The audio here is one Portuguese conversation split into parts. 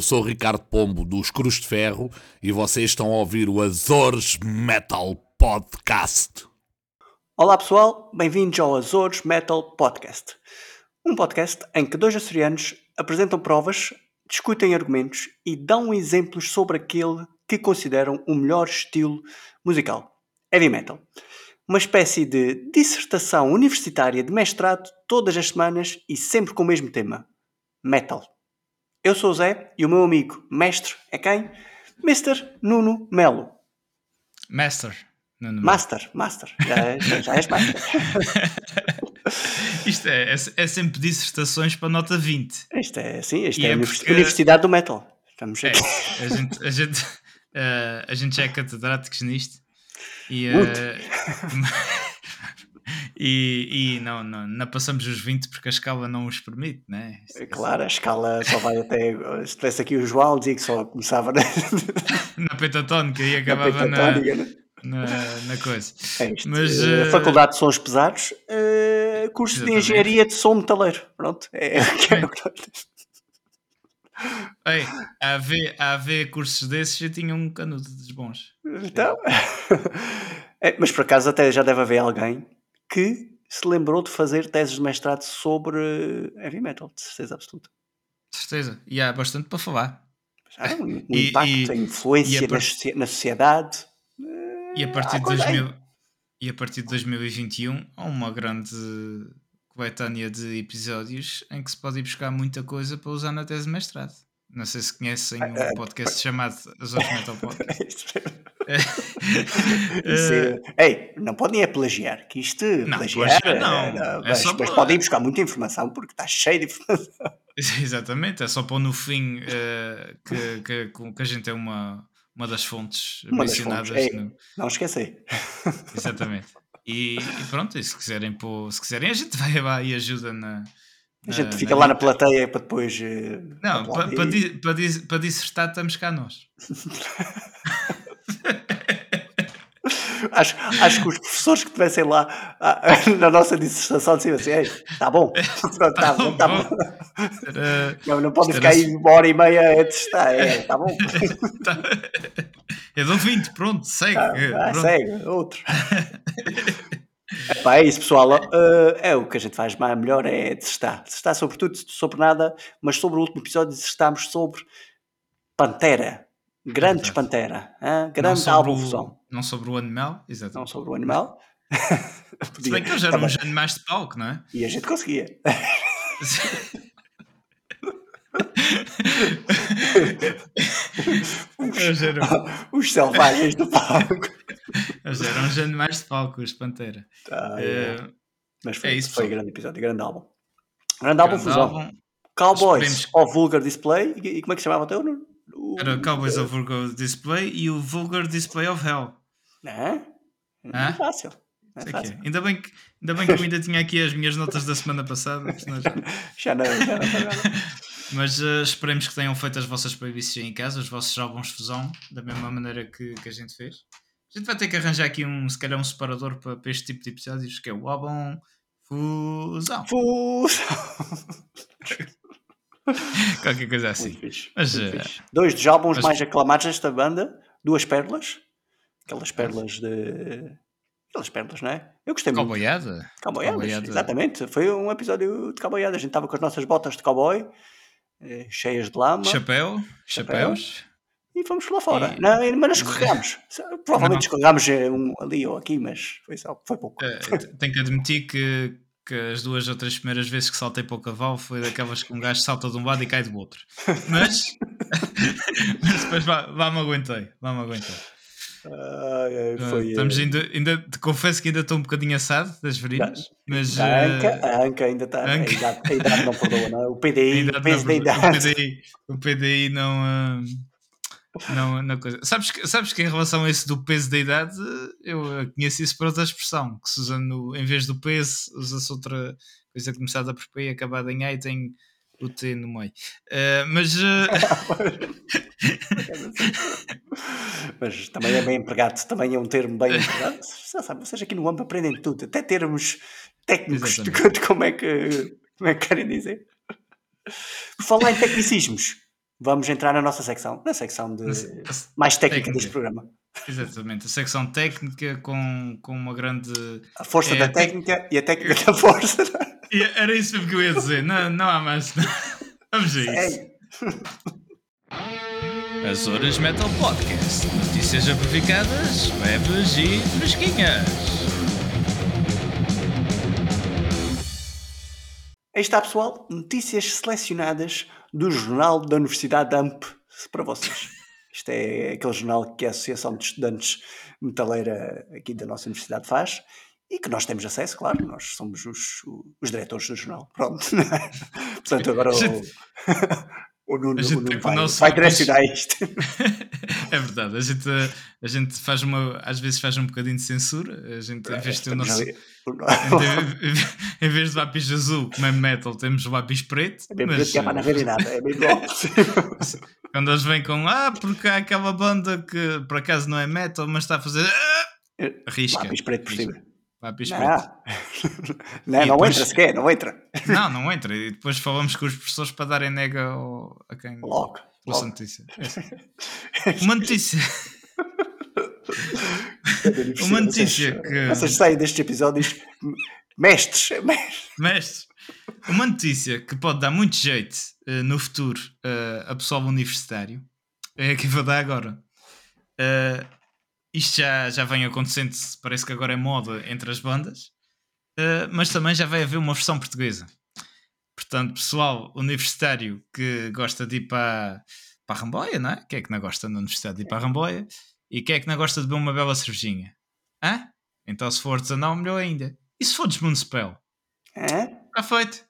Eu sou Ricardo Pombo dos Cruz de Ferro e vocês estão a ouvir o Azores Metal Podcast. Olá pessoal, bem-vindos ao Azores Metal Podcast. Um podcast em que dois açorianos apresentam provas, discutem argumentos e dão exemplos sobre aquele que consideram o melhor estilo musical, heavy metal. Uma espécie de dissertação universitária de mestrado todas as semanas e sempre com o mesmo tema: metal. Eu sou o Zé e o meu amigo mestre é quem? Mr. Nuno Melo. Master. Nuno Melo. Master, Master. Já, já, já és Master. Isto é, é, é sempre dissertações para nota 20. Isto é, sim, isto E é, a é porque- Universidade do Metal. Estamos É, aqui. a gente, a gente, eh, a gente já é catedráticos nisto. E, Muito. e, e não, não, não passamos os 20 porque a escala não os permite, né? Isto é Claro, a escala só vai até. Se tivesse aqui o João, dizia que só começava na, Na pentatónica e na acabava na, pentatónica, né? na, na coisa. É isto. Mas, eh, Faculdade de Sons Pesados, eh, curso de Exatamente. Engenharia de Som Metaleiro. Pronto. É, é, o que é. Ei, a haver, a haver cursos desses já tinha um canudo dos bons. Então. É, mas por acaso até já deve haver alguém que se lembrou de fazer teses de mestrado sobre heavy metal, de certeza absoluta. De certeza. E há bastante para falar. Já, um, impacto, e- a influência e a na, par- na sociedade. E a partir, Ah, de convém. 2000, e a partir de 2021 há uma grande coletânea de episódios em que se pode ir buscar muita coisa para usar na tese de mestrado. Não sei se conhecem um podcast chamado Azores Metal Podcast. É- Ei, não podem é plagiar, que isto Não, plagiar, plagiar não. eh, É mas, só mas podem buscar muita informação porque está cheio de informação. Exatamente, é só pôr no fim eh, que, que, que a gente é uma, uma das fontes Uma das mencionadas. fontes. Ei, no- Não esquecer. Exatamente. E, e pronto, e se quiserem, pôr, se quiserem, a gente vai lá e ajuda na. A gente na- fica lá na plateia para depois. eh, Não, para, para, para, dis- para dissertar estamos cá nós. Acho, acho que os professores que estivessem lá ah, na nossa dissertação diziam assim: está bom, Pronto, tá bom, tá bom. Era- Não, não podem ficar aí uma hora e meia a testar, é, está bom. tá- Eu dou 20, pronto, segue. Ah, pronto. segue, outro. Epá, é isso, pessoal. Uh, é o que a gente faz mais melhor é dissertar. Dissertar sobre tudo, sobre nada, mas sobre o último episódio dissertámos sobre Pantera. Grandes. Pantera. Não Grande álbum fusão. não sobre o animal, Não exatamente. sobre o animal. Se bem que eles Tá eram bem. uns animais de palco, não é? E a gente conseguia. Eles eram, Os selvagens do palco. eles eram uns animais de palco, os Pantera. Tá, é. Eh, Mas foi, é isso, foi pessoal. grande episódio, grande álbum. Grande álbum grande fusão. álbum. Cowboys Esperemos- of Vulgar Display. E, e como é que se chamava o teu? O- Era o Cowboys of Vulgar Display e o Vulgar Display of Hell. Não é? Não é Hã? fácil. Não é fácil. é. Ainda, bem que, ainda bem que eu ainda tinha aqui as minhas notas da semana passada, já- não, já não. mas eh, esperemos que tenham feito as vossas playlists em casa, os vossos álbuns fusão, da mesma maneira que, que a gente fez. A gente vai ter que arranjar aqui um, se calhar um separador para, para este tipo de episódios, que é o álbum Fusão. Fusão. Qualquer coisa assim. Fixe. Mas, fixe. Dois dos álbuns mas- mais aclamados desta banda, duas pérolas. Aquelas pérolas de. Aquelas pérolas, não é? Eu gostei muito. Cowboyada? Cowboyadas, Cowboyada. exatamente. Foi um episódio de cowboyada. A gente estava com as nossas botas de cowboy, cheias de lama, Chapéu? Chapéus? e fomos lá fora. E- Não, mas escorregámos. Provavelmente escorregámos eh, um ali ou aqui, mas foi, só, foi pouco. Eh, tenho que admitir que, que as duas ou três primeiras vezes que saltei para o cavalo foi daquelas que um gajo salta de um lado e cai do outro. Mas, mas depois lá, lá me aguentei. Lá me aguentei. Ai, ai, Eh, foi, estamos ainda, ainda, te confesso que ainda estou um bocadinho assado das verinas, mas A Anca, a Anca ainda está. A, Anca. idade- a idade não perdoa, não é? O PDI, o peso da idade. o PDI, o PDI não, eh, não, não coisa. Sabes que, sabes que em relação a esse do peso da idade, eu conheço isso por outra expressão, que se usa no, em vez do peso, usa-se outra coisa começada por P e acabada em A e tem o T no meio. Eh, mas eh, Mas também é bem empregado, também é um termo bem empregado. Já sabe, vocês aqui no AMP aprendem tudo, até termos técnicos Exatamente. de como, é que, como é que querem dizer. Por falar em tecnicismos, vamos entrar na nossa secção, na secção de mais técnica, técnica. deste programa. Exatamente, a secção técnica com, com uma grande. A força É, da técnica e a técnica da força. Era isso mesmo que eu ia dizer, não, não há mais. Vamos a isso. É, Azores Metal Podcast. Notícias amplificadas, leves e fresquinhas. Aí está, pessoal, notícias selecionadas do Jornal da Universidade AMP para vocês. Isto é aquele jornal que a Associação de Estudantes Metaleira aqui da nossa universidade faz e que nós temos acesso, claro, nós somos os, os diretores do jornal. Pronto. Portanto, agora o, gente- o Nuno, a gente o Nuno vai, nosso vai direcionar isto. É verdade, a gente, a gente faz uma. Às vezes faz um bocadinho de censura. A gente, em vez de ter o nosso. Em vez de lápis azul, como é metal, temos lápis preto. É mesmo mas, que é para não verem nada, é mesmo. Quando eles vêm com ah, porque há aquela banda que por acaso não é metal, mas está a fazer. Ah! Risca. Lápis preto por cima. Lápis preto. Não, não, depois- entra sequer, não entra. Não, não entra. E depois falamos com os professores para darem nega ao, a quem Logo. ouça a logo. notícia. Uma notícia. Uma notícia que- Vocês saem destes episódios mestres. mestres. Mestre, uma notícia que pode dar muito jeito eh, no futuro eh, a pessoal universitário é a que eu vou dar agora. Eh, isto já, já vem acontecendo, parece que agora é moda entre as bandas, eh, mas também já vai haver uma versão portuguesa. Portanto, pessoal universitário que gosta de ir para, para a Ramboia, não é? Quem é que não gosta na universidade de ir para a Ramboia? E quem é que não gosta de beber uma bela cervejinha? Hã? Então, se for artesanal, melhor ainda. E se for desmunicipal? Hã? Está feito.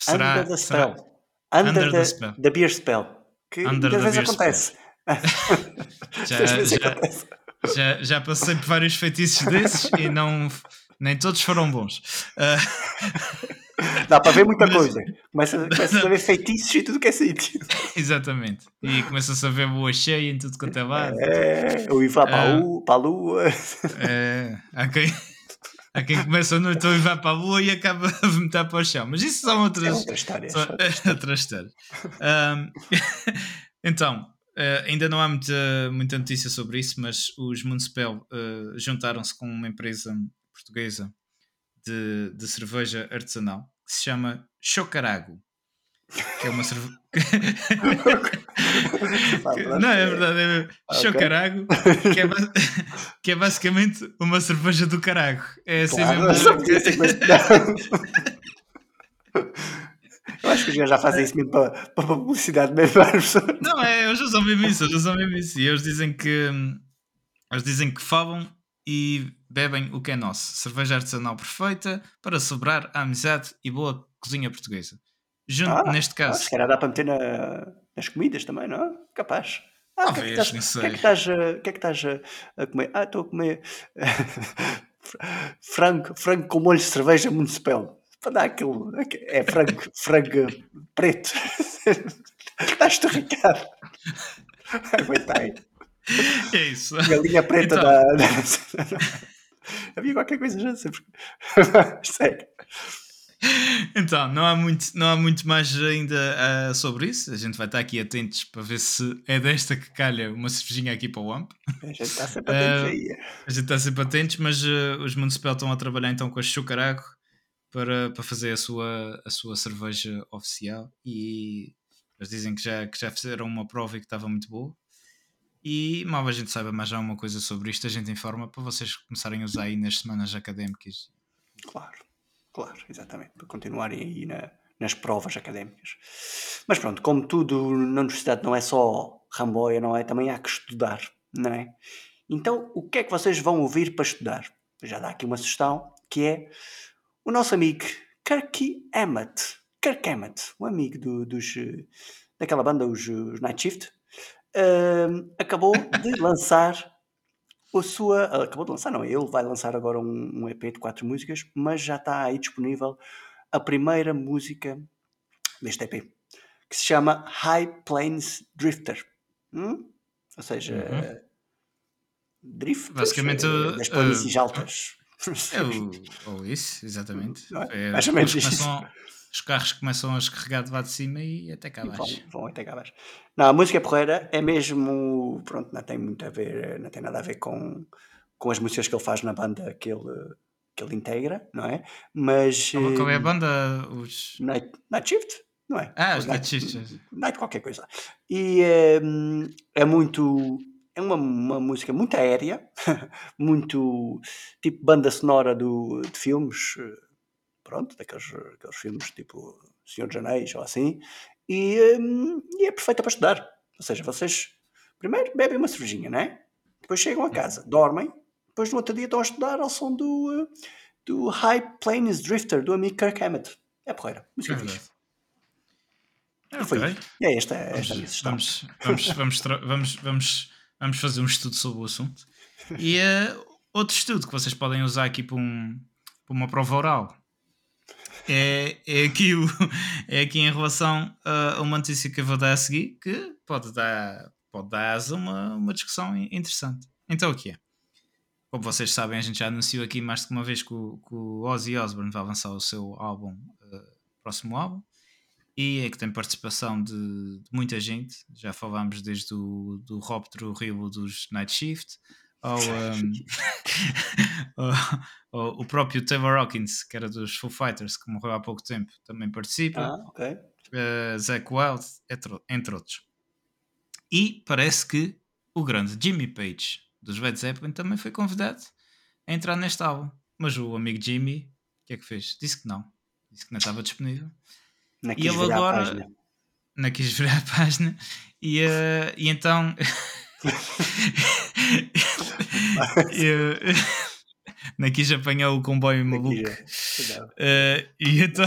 Será, Under the será- spell. Under, Under the the, spell. the beer spell. Que Under muitas vezes acontece. Já, já, acontece. Já, já passei por vários feitiços desses e não, nem todos foram bons. Ah, Dá para ver muita Mas- coisa. Começa, começa a ver feitiços e tudo que é sítio. exatamente. E começa-se a ver boa cheia em tudo quanto é lado. É, o ir para, a lua, para a lua. É, há, quem, há quem começa a noite a levar para a lua e acaba a vomitar para o chão. Mas isso são outras, É outra história. Só- outra história. Ahm, então, eh, ainda não há muita, muita notícia sobre isso, mas os Municipal eh, juntaram-se com uma empresa portuguesa de, de cerveja artesanal que se chama Chocarago. Que é uma cerveja. não, é verdade, é. Chocarago, que é, que é basicamente uma cerveja do carago. É assim Claro, mesmo. Eu acho que os gajos já fazem isso mesmo para, para publicidade mesmo. Não, é, eles usam mesmo isso, eles usam mesmo isso. E eles dizem que eles dizem que falam e bebem o que é nosso. Cerveja artesanal perfeita para celebrar a amizade e boa cozinha portuguesa. Junto, Ah, neste Ah, caso, se calhar dá para meter na- nas comidas também, não é? Capaz. Ah, o que é que estás- que é que estás que é que estás a, a comer? Ah, estou a comer frango, frango com molho de cerveja municipal. Para dar aquilo. É frango, frango preto. Estás esturricado. Aguenta aí. é isso. Galinha preta Então. da, da- Havia qualquer coisa, já porque. Segue. Então, não há muito, não há muito mais ainda ah, sobre isso. A gente vai estar aqui atentos para ver se é desta que calha uma cervejinha aqui para o AMP. A gente está sempre atento Ah, aí. A gente está sempre atentos, mas eh, os Municipal estão a trabalhar então com a Chucarago para, para fazer a sua, a sua cerveja oficial e eles dizem que já, que já fizeram uma prova e que estava muito boa. E mal a gente saiba mais alguma coisa sobre isto, a gente informa para vocês começarem a usar aí nas semanas académicas. Claro, claro, exatamente. Para continuarem aí na- nas provas académicas. Mas pronto, como tudo na universidade não é só ramboia, não é? Também há que estudar, não é? Então, o que é que vocês vão ouvir para estudar? Já dá aqui uma sugestão, que é o nosso amigo Kirky Hammett. Kirk Hammett, um amigo do- dos, eh, daquela banda, os, os Night Shift, ahm, acabou de lançar a sua. Acabou de lançar, não, ele vai lançar agora um, um EP de quatro músicas, mas já está aí disponível a primeira música deste EP, que se chama High Plains Drifter. Hum? Ou seja, Uhum. drift Basicamente, das uh, planícies altas. É o, ou isso, exatamente. É? É, Mais ou menos isso. os carros começam a escorregar de lá de cima e até cá abaixo. vão até cá abaixo. Não, a música é porreira, é mesmo. Pronto, não tem muito a ver, não tem nada a ver com, com as músicas que ele faz na banda que ele, que ele integra, não é? Mas. Qual, qual é a eh, banda? Os... Night, Night Shift, não é? Ah, os Ou Night Shift. Night qualquer coisa. E é, é muito. É uma, uma música muito aérea, muito tipo banda sonora do, de filmes, pronto, daqueles aqueles filmes tipo Senhor dos Anéis ou assim, e, hum, e é perfeita para estudar. Ou seja, vocês primeiro bebem uma cervejinha, né? Depois chegam a casa, dormem, depois no outro dia estão a estudar ao som do, do High Plains Drifter do amigo Kirk Hammett. É porreira, música É fixe. E foi Ok. isto. E é esta, esta Vamos, vamos, vamos, vamos, vamos, vamos, fazer um estudo sobre o assunto. E eh, outro estudo que vocês podem usar aqui para, um, para uma prova oral é, é, aqui o, é aqui em relação a uma notícia que eu vou dar a seguir que pode dar, pode dar asa a uma, uma discussão in- interessante. Então o que é? Como vocês sabem, a gente já anunciou aqui mais que uma vez que o, que o Ozzy Osbourne vai lançar o seu álbum, eh, próximo álbum, e é que tem participação de, de muita gente. Já falámos desde o do Rob Trujillo dos Night Shift ao, um, ao- ao- o próprio Taylor Hawkins, que era dos Foo Fighters, que morreu há pouco tempo, também participa. Ah, ok. uh, Zack Wild, entre, entre outros. E parece que o grande Jimmy Page dos Led Zeppelin também foi convidado a entrar neste álbum. Mas o amigo Jimmy, o que é que fez? Disse que não. Disse que não estava disponível. Não E quis ele virar a agora- página. Não quis virar a página. E, eh, e então. eu, não quis apanhar o comboio maluco. Eh, e então.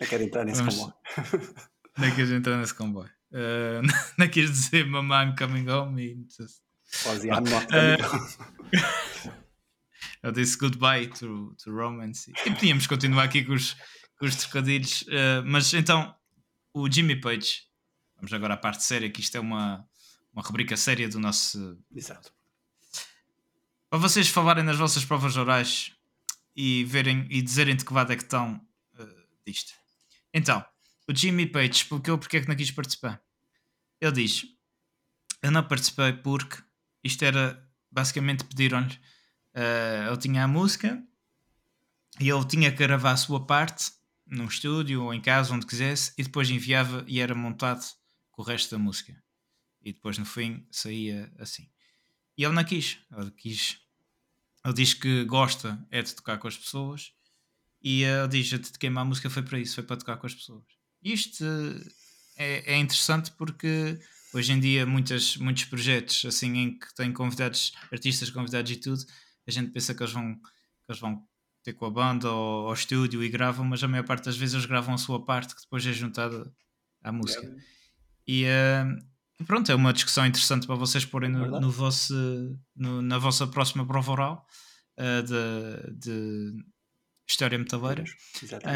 Não quero entrar nesse Vamos- comboio. Não quis entrar nesse comboio. Eh, não quis dizer Mama I'm coming home e Ozzy, I'm not eu disse goodbye to, to romance e podíamos continuar aqui com os, os trocadilhos eh, mas então o Jimmy Page vamos agora à parte séria que isto é uma, uma rubrica séria do nosso Exato. para vocês falarem nas vossas provas orais e verem e dizerem de que lado é que estão eh, disto. Então, o Jimmy Page explicou porque é que não quis participar. Ele diz: Eu não participei porque isto era basicamente pediram-lhe. eh, ele tinha a música e ele tinha que gravar a sua parte num estúdio ou em casa, onde quisesse, e depois enviava e era montado com o resto da música. E depois no fim saía assim. E ele não quis. Ele quis. Ele diz que gosta é de tocar com as pessoas. E ele diz: a queimar a música foi para isso, foi para tocar com as pessoas. Isto eh, é, é interessante porque hoje em dia muitas, muitos projetos assim em que têm convidados, artistas convidados e tudo, a gente pensa que eles vão, que eles vão ter com a banda ou ao estúdio e gravam, mas a maior parte das vezes eles gravam a sua parte que depois é juntada à música. E eh, pronto, é uma discussão interessante para vocês porem no, Verdade. no vosso, no- na vossa próxima prova oral eh, de, de História Metaleira,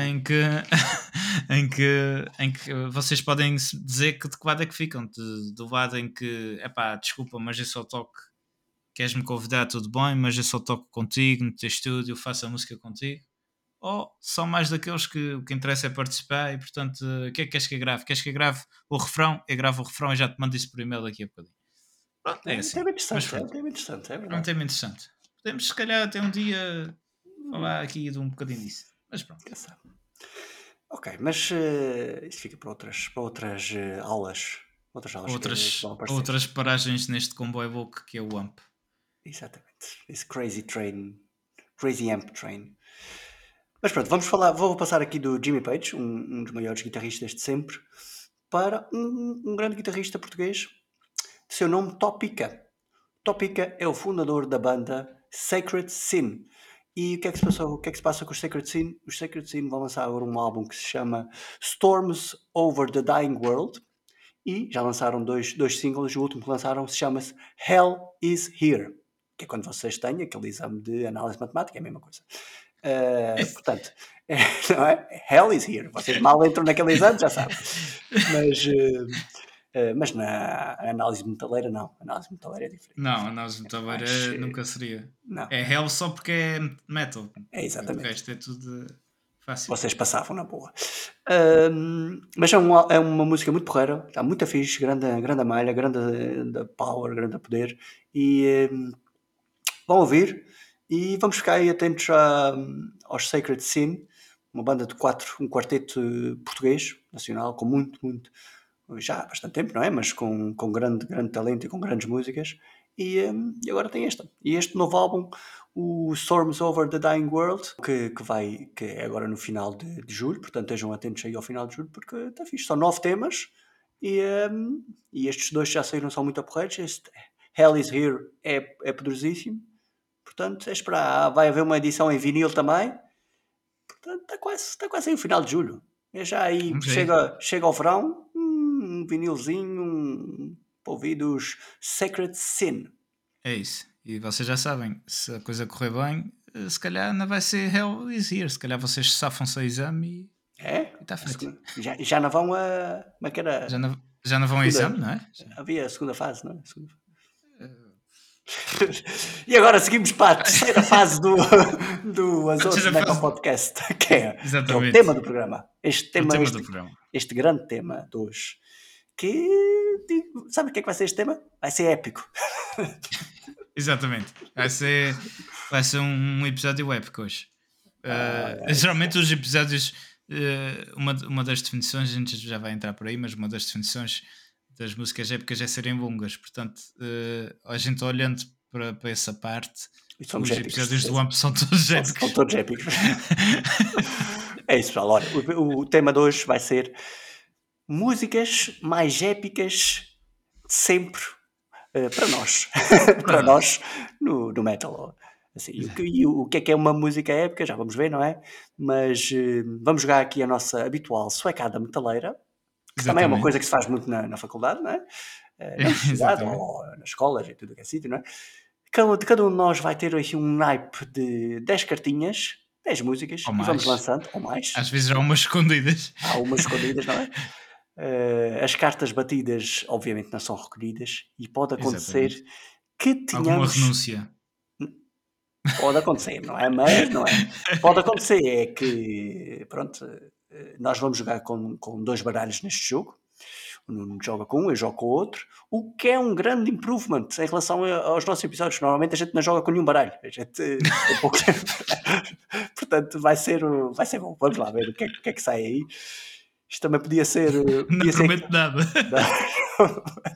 em que, em, que, em que vocês podem dizer que de que lado é que ficam, de- do lado em que, epá, desculpa, mas eu só toco, queres-me convidar, tudo bem, mas eu só toco contigo no teu estúdio, faço a música contigo, ou são mais daqueles que o que interessa é participar e portanto, o que é que queres que eu grave? Queres que eu grave o refrão? Eu gravo o refrão e já te mando isso por e-mail daqui a bocadinho. Pronto, é É assim. um tema interessante, Mas é pronto. tema interessante, é É um verdade. tema interessante. Podemos, se calhar, até um dia falar aqui de um bocadinho disso. Mas pronto. Quem sabe? Ok, mas eh, isso fica para outras, para outras eh, aulas. Outras aulas Outras, outras paragens neste comboio louco que é o AMP. Exatamente. Esse crazy train, crazy amp train. Mas pronto, vamos falar, vou passar aqui do Jimmy Page, um, um dos maiores guitarristas de sempre, para um, um grande guitarrista português, seu nome Topica. Topica é o fundador da banda Sacred Sin. E o que é que se passou? O que é que se passa com os Sacred Sin? Os Sacred Sin vão lançar agora um álbum que se chama Storms Over the Dying World e já lançaram dois, dois singles. O último que lançaram se chama-se Hell is Here, que é quando vocês têm aquele exame de análise matemática, é a mesma coisa. Uh, portanto, é, não é? Hell is here. Vocês mal entram naquele exame, já sabem. Mas, uh, uh, mas na análise metaleira, não. A análise metaleira é diferente. Não, a nós metaleira eh, nunca seria. Não, É Hell só porque é metal. é O exatamente. resto é tudo Fácil. vocês passavam na boa. Ahm, mas é, um- é uma música muito porreira, está muito fixe, grande, grande malha, grande da power, grande poder. E ahm, vão ouvir e vamos ficar aí atentos a, aos Sacred Sin, uma banda de quatro, um quarteto português, nacional, com muito, muito, já há bastante tempo, não é? Mas com, com grande, grande talento e com grandes músicas. E, ahm, e agora tem esta. E este novo álbum, o Storms Over the Dying World, que, que vai, que é agora no final de, de julho, portanto estejam atentos aí ao final de julho, porque está fixe. São nove temas e, ahm, e estes dois já saíram, são muito aporreiros. Este Hell is Here é, é poderosíssimo. Portanto, é esperar. Vai haver uma edição em vinil também. Portanto, está quase, está quase aí o final de julho. É já aí, chega, chega ao verão, um vinilzinho, um, para ouvir dos Sacred Sin. É isso. E vocês já sabem, se a coisa correr bem, eh, se calhar não vai ser Hell is Here. Se calhar vocês safam-se ao exame É? e está feito. Já, já não vão a. Como é que era? Já não, já não vão Segunda. exame, não é? Havia a segunda fase, não é? E agora seguimos para a terceira fase do, do Azores terceira Metal fase. Podcast, que é, que é o tema do programa. Este O tema, tema este, do programa. este grande tema de hoje. Que. Sabe o que é que vai ser este tema? Vai ser épico. Exatamente. Vai ser, vai ser um episódio épico hoje. Uh, geralmente os episódios, uh, uma, uma das definições, a gente já vai entrar por aí, mas uma das definições das músicas épicas é serem longas. Portanto, uh, a gente olhando para, para essa parte, os épicos, episódios do AMP são todos São épicos. todos épicos. é isso, pessoal. Olha, o, o tema de hoje vai ser músicas mais épicas de sempre eh, para nós. para nós no, no metal. Assim, e o, que, e o que é que é uma música épica? Já vamos ver, não é? Mas eh, vamos jogar aqui a nossa habitual suecada metaleira, que também é uma coisa que se faz muito na, na faculdade, não é? Eh, Na universidade ou nas escolas e tudo o que é sítio, não é? Cada, cada um de nós vai ter aqui um naipe de 10 cartinhas, 10 músicas, Ou e vamos mais. lançando, ou mais. Às vezes há umas escondidas. Há umas escondidas, não é? Eh, as cartas batidas, obviamente, não são recolhidas e pode acontecer Exatamente. que Alguma tenhamos. renúncia. Pode acontecer, não é? Mas não é. Pode acontecer é que, pronto, nós vamos jogar com, com dois baralhos neste jogo. O Nuno joga com um, eu jogo com o outro, o que é um grande improvement em relação aos nossos episódios. Normalmente a gente não joga com nenhum baralho. A gente eh, tem pouco tempo. Portanto, vai ser, vai ser bom. Vamos lá ver o que é, o que, é que sai aí. Isto também podia ser. eh, Não Podia ser prometo nada.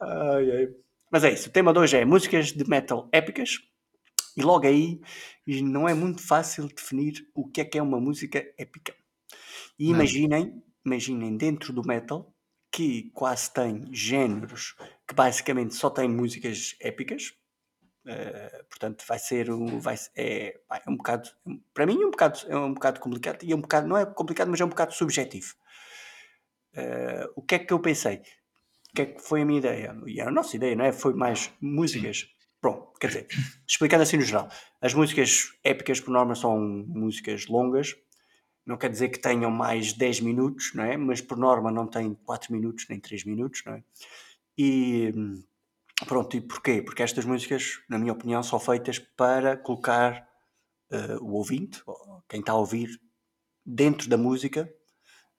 Ai, ai. Mas é isso, o tema de hoje é músicas de metal épicas e logo aí e não é muito fácil definir o que é que é uma música épica. E Não. imaginem, imaginem dentro do metal que quase tem géneros que basicamente só têm músicas épicas. Eh, portanto, vai ser um, vai, é, é um bocado, para mim é um bocado, é um bocado complicado e é um bocado, não é complicado, mas é um bocado subjetivo. Eh, o que é que eu pensei? O que é que foi a minha ideia? E a nossa ideia, não é? Foi mais músicas. Pronto, quer dizer, explicando assim no geral, as músicas épicas por norma são músicas longas, não quer dizer que tenham mais 10 minutos, não é? Mas por norma não têm 4 minutos nem 3 minutos, não é? E pronto, e porquê? Porque estas músicas, na minha opinião, são feitas para colocar eh, o ouvinte, ou quem está a ouvir, dentro da música,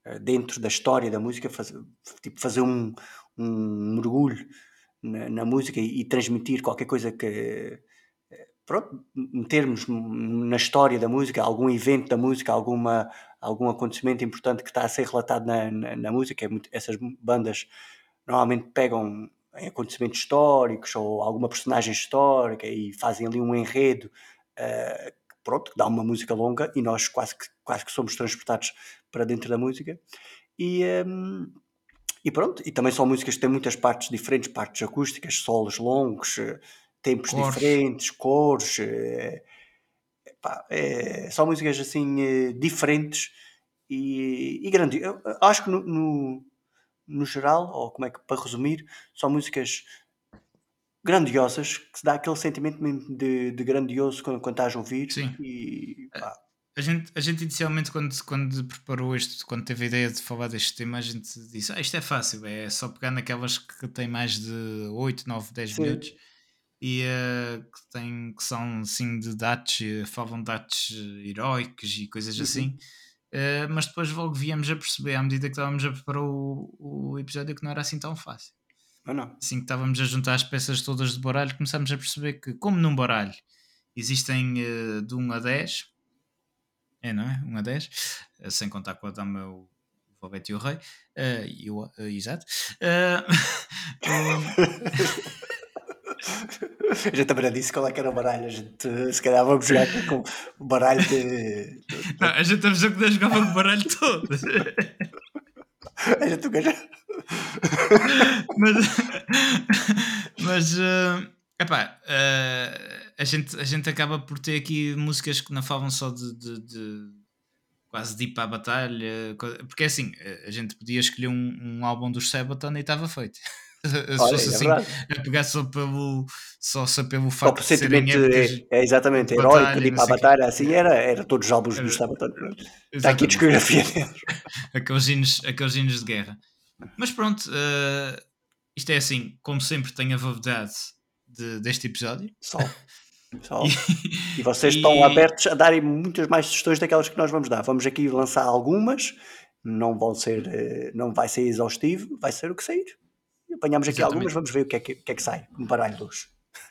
eh, dentro da história da música, fazer, tipo, fazer um, um mergulho na, na música e, e transmitir qualquer coisa que pronto, metermos na história da música, algum evento da música, alguma, algum acontecimento importante que está a ser relatado na, na, na música. É muito- essas bandas normalmente pegam em acontecimentos históricos ou alguma personagem histórica e fazem ali um enredo eh, que, pronto, que dá uma música longa e nós quase que, quase que somos transportados para dentro da música. E, hum, e pronto, e também são músicas que têm muitas partes diferentes, partes acústicas, solos longos, eh, tempos Cores. diferentes, cores. eh, epá, eh, são músicas assim eh, diferentes e, e eu acho que no, no, no geral, ou como é que para resumir, são músicas grandiosas que se dá aquele sentimento mesmo de, de grandioso quando, quando estás a ouvir Sim. e pá, A gente, a gente inicialmente, quando, quando preparou isto, quando teve a ideia de falar deste tema, a gente disse: ah, isto é fácil, é só pegar naquelas que têm mais de 8, 9, 10 Sim. minutos e uh, que, tem, que são assim de dados, falam dados heróicos e coisas Uhum. assim. Uh, mas depois logo viemos a perceber, à medida que estávamos a preparar o, o episódio, que não era assim tão fácil. Ou não? Assim que estávamos a juntar as peças todas de baralho, começámos a perceber que, como num baralho existem uh, de 1 a 10, é, não é? 1 a 10, uh, sem contar com a dama, o Valete e o Rei, uh, e o, exato. A gente também disse qual é que era o baralho. A gente, se calhar vamos jogar com o baralho de. Não, a gente estamos a poder jogar com o baralho todo. A gente nunca já. mas. mas. Uh, epá, uh, a, gente, a gente acaba por ter aqui músicas que não falam só de, de, de quase de ir para a batalha. Porque assim, a gente podia escolher um, um álbum dos Sabaton e estava feito. Se fosse é assim, verdade. a pegar só pelo, só, só pelo facto de serem épocas. é, é exatamente heróico, de ir para a batalha, assim era, era todos os álbuns Era- dos Sabaton. Está aqui a discografia deles. aqueles hinos, aqueles hinos de guerra. Mas pronto, eh, isto é assim, como sempre, tem a validade de- deste episódio. Só. Só. E vocês estão E- abertos a darem muitas mais sugestões daquelas que nós vamos dar. Vamos aqui lançar algumas, não vão ser, eh, não vai ser exaustivo, vai ser o que sair. E Apanhamos aqui Exatamente. algumas, vamos ver o que é que, que, é que sai no baralho de hoje.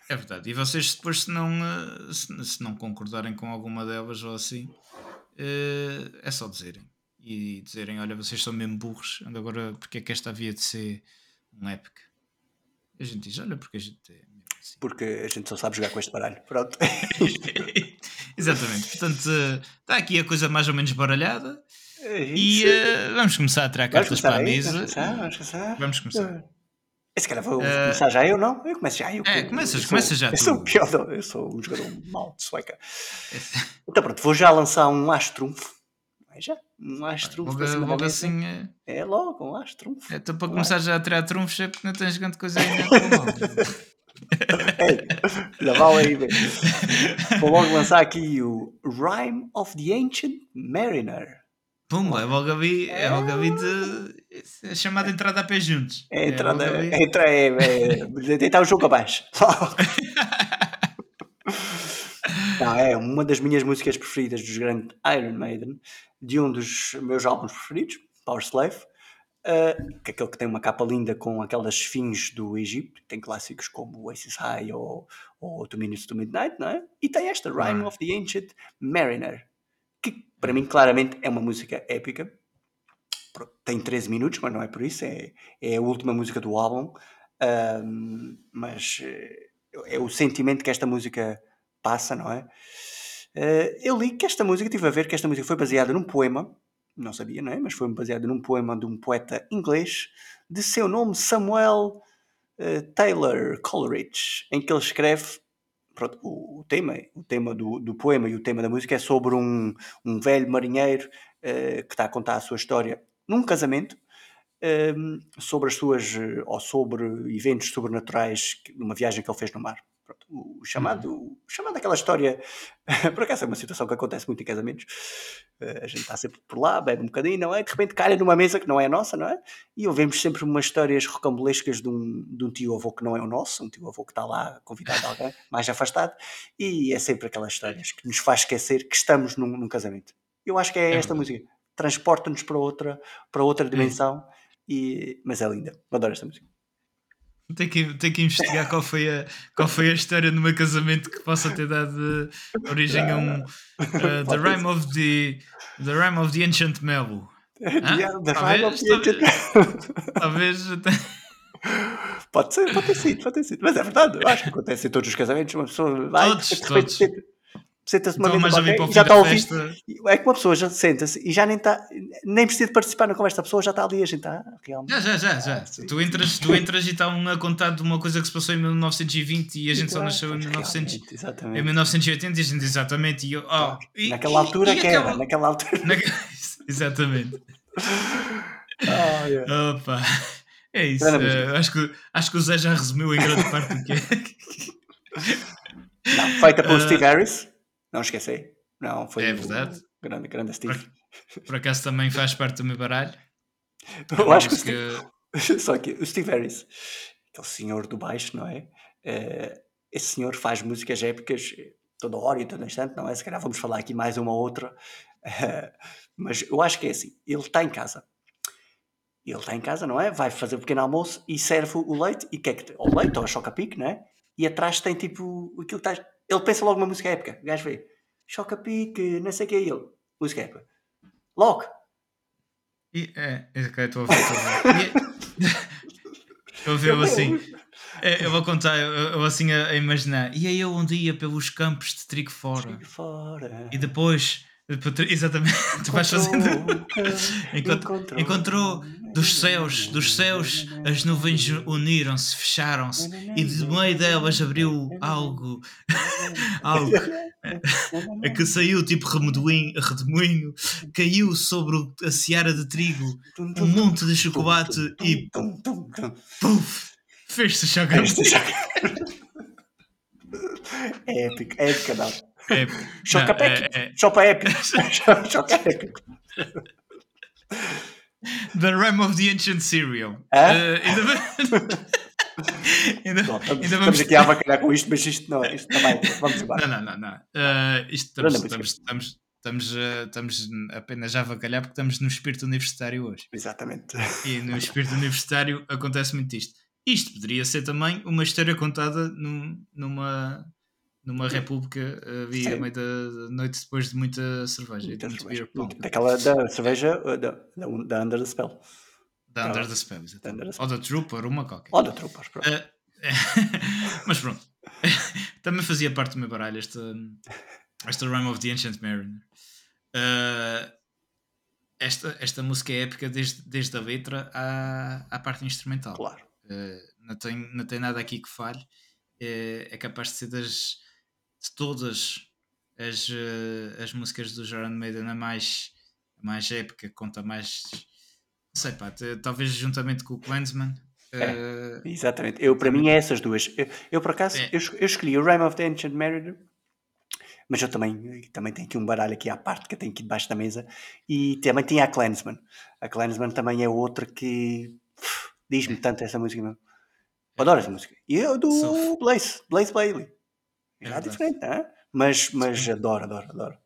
É verdade. E vocês depois, se não, eh, se, se não concordarem com alguma delas ou assim, eh, é só dizerem. E dizerem, olha, vocês são mesmo burros, agora porque é que esta havia de ser um épico. E a gente diz, olha, porque a gente é. Porque a gente só sabe jogar com este baralho. Pronto. Exatamente. Portanto, eh, está aqui a coisa mais ou menos baralhada. É E eh, vamos começar a tirar cartas para a aí? mesa. Vamos começar, vamos começar. Vamos começar. Esse cara vou Eh, começar já eu, não? Eu começo já eu. É, começas- eu começas já Eu tu. sou o pior, eu sou um jogador mau de sueca. Então pronto, vou já lançar um as-trunfo. Já? Um as-trunfo Logo, logo assim, eh, É logo, um as-trunfo. então para Vai. começar já a tirar trunfos é porque não tens grande coisa ainda com a mão. Ei, já vale aí. Vou logo lançar aqui o Rhyme of the Ancient Mariner. Pumba, é logo ali, é logo ali de. É chamada entrada a pé juntos. É, entrada, logo ali- é, entra- é, é, deitar o jogo abaixo. Não, é uma das minhas músicas preferidas dos grandes Iron Maiden, de um dos meus álbuns preferidos, Power Slave, uh, que é aquele que tem uma capa linda com aquelas fins do Egito, tem clássicos como Oasis High ou, ou Two Minutes to Midnight, não é? E tem esta, Rhyme Ah. of the Ancient Mariner, que para mim claramente é uma música épica. Tem 13 minutos, mas não é por isso, é, é a última música do álbum, ahm, mas eh, é o sentimento que esta música passa, não é? Eh, eu li que esta música, tive a ver que esta música foi baseada num poema, não sabia, não é? Mas foi baseada num poema de um poeta inglês de seu nome Samuel eh, Taylor Coleridge, em que ele escreve pronto, o, o tema, o tema do, do poema e o tema da música é sobre um, um velho marinheiro eh, que está a contar a sua história num casamento ehm, sobre as suas eh, ou sobre eventos sobrenaturais numa viagem que ele fez no mar. O chamado, o chamado aquela história, por acaso é uma situação que acontece muito em casamentos. Eh, a gente está sempre por lá, bebe um bocadinho, não é? De repente calha numa mesa que não é a nossa, não é? E ouvimos sempre umas histórias rocambolescas de um, de um tio-avô que não é o nosso, um tio-avô que está lá convidado a alguém mais afastado, e é sempre aquelas histórias que nos faz esquecer que estamos num, num casamento. Eu acho que é, É esta verdade. música. Transporta-nos para outra, para outra dimensão, e, mas é linda. Adoro esta música. Tem que, tem que investigar qual foi, a, qual foi a história no meu casamento que possa ter dado eh, origem a um. eh, the, rhyme of the, the Rhyme of the Ancient. Yeah, the Talvez, Rhyme of the Ancient- Talvez. até- Pode ser, pode ter sido, pode ter sido. Mas é verdade, eu acho que acontece em todos os casamentos. Uma pessoa vai, Todos, de todos. Senta-se uma Então, mesa qualquer o e fim já está a ouvir. É que uma pessoa já senta-se e já nem está, nem precisa de participar na conversa, a pessoa já está ali a gente está realmente. Já, já, já, já. Ah, tu, entras, tu entras e está um a contar de uma coisa que se passou em 1920 e a gente só nasceu em, 1900, Realmente, Exatamente. em 1980 e a gente diz exatamente. E eu, oh, e- naquela altura e que era, aquela- naquela altura. naque- Exatamente. Ah, yeah. Opa. É isso. Eh, acho, que, acho que o Zé já resumiu em grande parte o que é. Não, feita pelo Ah. Steve Harris, não esqueci. Não, foi É verdade. grande, grande Steve. Por acaso também faz parte do meu baralho. Eu acho que Steve, só que o Steve Harris, aquele senhor do baixo, não é? Eh, esse senhor faz músicas épicas toda hora e todo instante, não é? Se calhar vamos falar aqui mais uma ou outra, mas eu acho que é assim: ele está em casa. Ele está em casa, não é? Vai fazer o pequeno almoço e serve o leite. E que é que tem? O leite ou a choca-pique, não é? E atrás tem tipo aquilo que está. Ele pensa logo numa música épica. O gajo vê choca-pique, não sei o que é ele. Música épica. Logo. E, é, é, a ver. Estou a ver. Eu assim. É, eu vou contar, eu, eu assim a, a, imaginar. E aí eu um dia pelos campos de trigo fora. Trigo fora. E depois. Exatamente, tu vais fazendo. encontrou, encontrou. Dos céus, dos céus, as nuvens uniram-se, fecharam-se, e de meio delas abriu algo, algo. É que saiu tipo remoinho, redemoinho, caiu sobre a seara de trigo, um monte de chocolate e puf, fez-se chocolate. É épico, é épico, não. É, Choca não, é, é, Choca épico. Choca épico. The Ram of the Ancient Cereal. Ah? Uh, ainda... ainda, não, estamos, ainda vamos... estamos aqui a avacalhar com isto, mas isto não, isto não vai. Vamos embora. Não, não, não. não. Uh, isto estamos, estamos, estamos, estamos, uh, estamos apenas a avacalhar porque estamos no espírito universitário hoje. Exatamente. E no espírito universitário acontece muito isto. Isto poderia ser também uma história contada num, numa, numa república havia meio da noite depois de muita cerveja. Muita muito cerveja. Daquela da cerveja da, da, da Under the Spell. Da Under the Spell, exatamente. Ou da Trooper, uma qualquer. Ou da Trooper, pronto. Uh, mas pronto. Também fazia parte do meu baralho esta, esta Rhyme of the Ancient Mariner. Uh, esta, esta música é épica desde, desde a letra à, à parte instrumental. Claro. Uh, não, tem, não tem nada aqui que falhe. É, é capaz de ser das de todas as, uh, as músicas do Iron Maiden a mais, a mais épica, conta mais. Não sei, pá, talvez juntamente com o Clansman. É, uh, exatamente, eu, para mim é essas duas. Eu, eu por acaso, é. eu, eu, escolhi o Rime of the Ancient Mariner, mas eu também, também tenho aqui um baralho aqui à parte que eu tenho aqui debaixo da mesa e também tinha a Clansman. A Clansman também é outra que diz-me tanto essa música mesmo. Adoro essa música. E eu do Blaze, Blaze Bailey. É diferente, não é? Mas, mas adoro, adoro, adoro.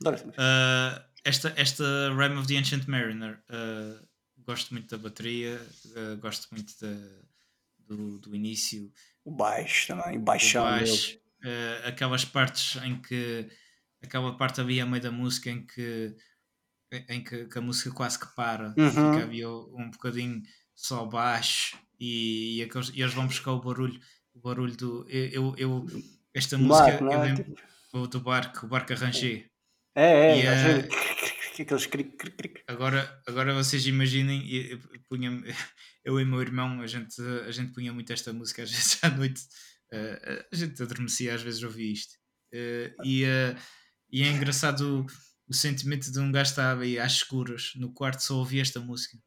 Adoro essa uh, esta, esta Rime of the Ancient Mariner, uh, gosto muito da bateria, uh, gosto muito da, do, do início. O baixo também, baixão. O baixo, aquelas partes em que aquela parte havia a meio da música em que em que, que a música quase que para, uhum. havia um bocadinho só baixo e, e, aqueles, e eles vão buscar o barulho o barulho do. Eu, eu, esta música eu lembro tipo do barco, o barco arranjei. É, é, e, uh, aqueles cric, cric, cric. Agora, agora vocês imaginem, eu, punha, eu e meu irmão, a gente, a gente punha muito esta música às vezes à noite, uh, a gente adormecia às vezes ouvia isto. Uh, e, e é engraçado o, o, sentimento de um gajo estar aí às escuras no quarto só ouvia esta música.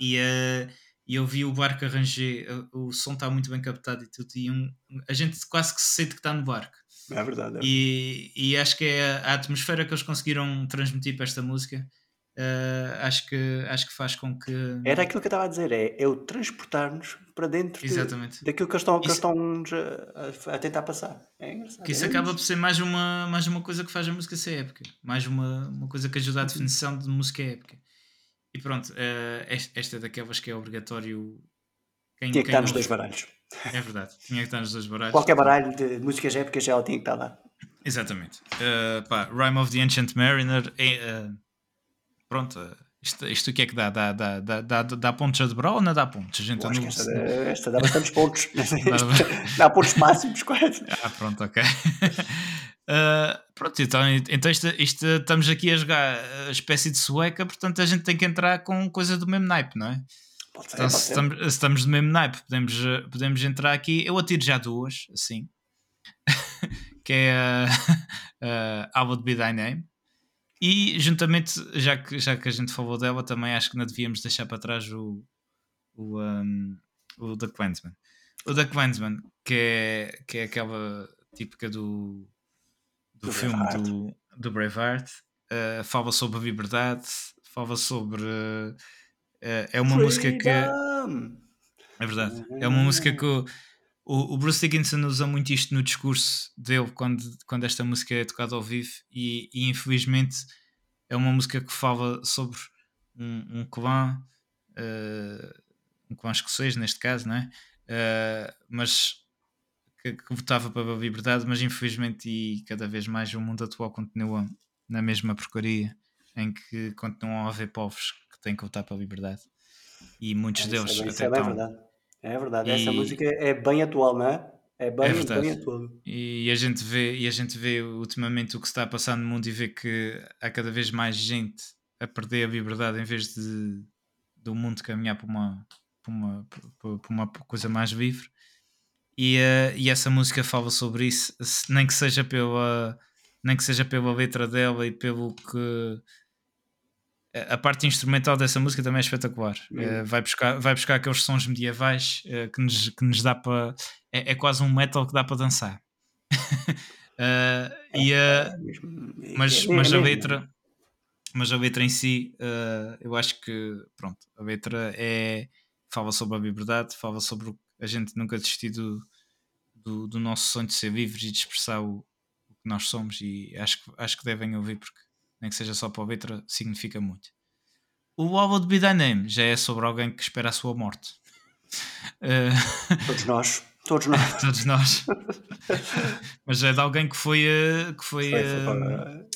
E, uh, e eu vi o barco arranjar, o som está muito bem captado e tudo, e um, a gente quase que se sente que está no barco. É verdade. É. E, e acho que é a atmosfera que eles conseguiram transmitir para esta música. Uh, acho, que, acho que faz com que. Era aquilo que eu estava a dizer, é, é o transportar-nos para dentro de, daquilo que eles estão, que isso, estão a, a, tentar passar. É engraçado. Que isso é acaba isso. por ser mais uma, mais uma coisa que faz a música ser épica, mais uma, uma coisa que ajuda à definição de música épica. E pronto, uh, esta é daquelas que é obrigatório. Quem, tinha que estar nos dois baralhos. É verdade, tinha que estar nos dois baralhos. Qualquer baralho de músicas épicas já ela tinha que estar lá. Exatamente. Uh, pá, Rime of the Ancient Mariner. É, uh, pronto, isto, isto o que é que dá? Dá, dá, dá, dá, dá pontos a dobrar ou não dá pontos? A gente não... esta, esta dá bastantes pontos. dá pontos máximos, quase. Ah, pronto, ok. Uh, pronto, então, então isto, isto, estamos aqui a jogar a espécie de sueca, portanto a gente tem que entrar com coisa do mesmo naipe, não é? Pode ser, então, se, estamos, se, estamos, do mesmo naipe, podemos, podemos entrar aqui. Eu atiro já duas, assim, que é a uh, uh, Would Be Thy Name. E juntamente, já que, já que a gente falou dela, também acho que não devíamos deixar para trás o, o, um, o The Clansman. O The Clansman, que é, que é aquela típica do do, do filme do, do Braveheart. Uh, fala sobre a liberdade, fala sobre. Uh, é uma Freedom. música que. É verdade. É uma música que o, o, o Bruce Dickinson usa muito isto no discurso dele quando, quando esta música é tocada ao vivo e, e infelizmente é uma música que fala sobre um, um clã, uh, um clã escocês neste caso, não é? Uh, mas que, que, votava para a liberdade, mas infelizmente e cada vez mais o mundo atual continua na mesma porcaria em que continuam a haver povos que têm que votar para a liberdade e muitos É, deles isso é, até é bem estão verdade. É verdade. Essa e música é bem atual, não é? É bem, é verdade bem atual. e a gente vê e a gente vê ultimamente o que se está a passar no mundo e vê que há cada vez mais gente a perder a liberdade em vez de do mundo caminhar para uma para uma, para uma coisa mais livre e, eh, e essa música fala sobre isso nem que seja pela nem que seja pela letra dela e pelo que a a parte instrumental dessa música também é espetacular. Hum. Eh, vai, buscar, vai buscar aqueles sons medievais eh, que, nos, que nos dá para. É, é quase um metal que dá para dançar. Eh, e, eh, É mesmo, é, mas, é mas a letra mas a letra em si eh, eu acho que pronto a letra é fala sobre a liberdade fala sobre o- a gente nunca desistir do, do, do nosso sonho de ser livres e de expressar o, o que nós somos e acho que, acho que devem ouvir porque nem que seja só para letra significa muito o álbum de Be Thy Name já é sobre alguém que espera a sua morte Eh, Todos nós. Todos nós. todos nós mas é de alguém que foi eh, que foi, para-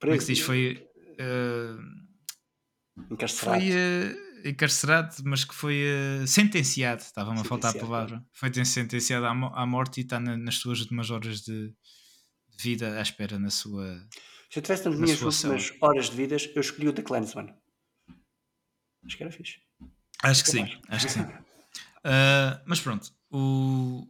como é que se diz? Foi, eh, encarcerado. foi encarcerado, mas que foi eh, sentenciado. Estava-me a faltar a palavra. Foi ten- sentenciado à, mo- à morte e está na- nas suas últimas horas de, de vida à espera na sua. Se eu tivesse nas na minhas últimas horas de vidas, eu escolhi o The Clansman. Acho que era fixe. Acho que sim, acho que sim. Ah, mas pronto, o,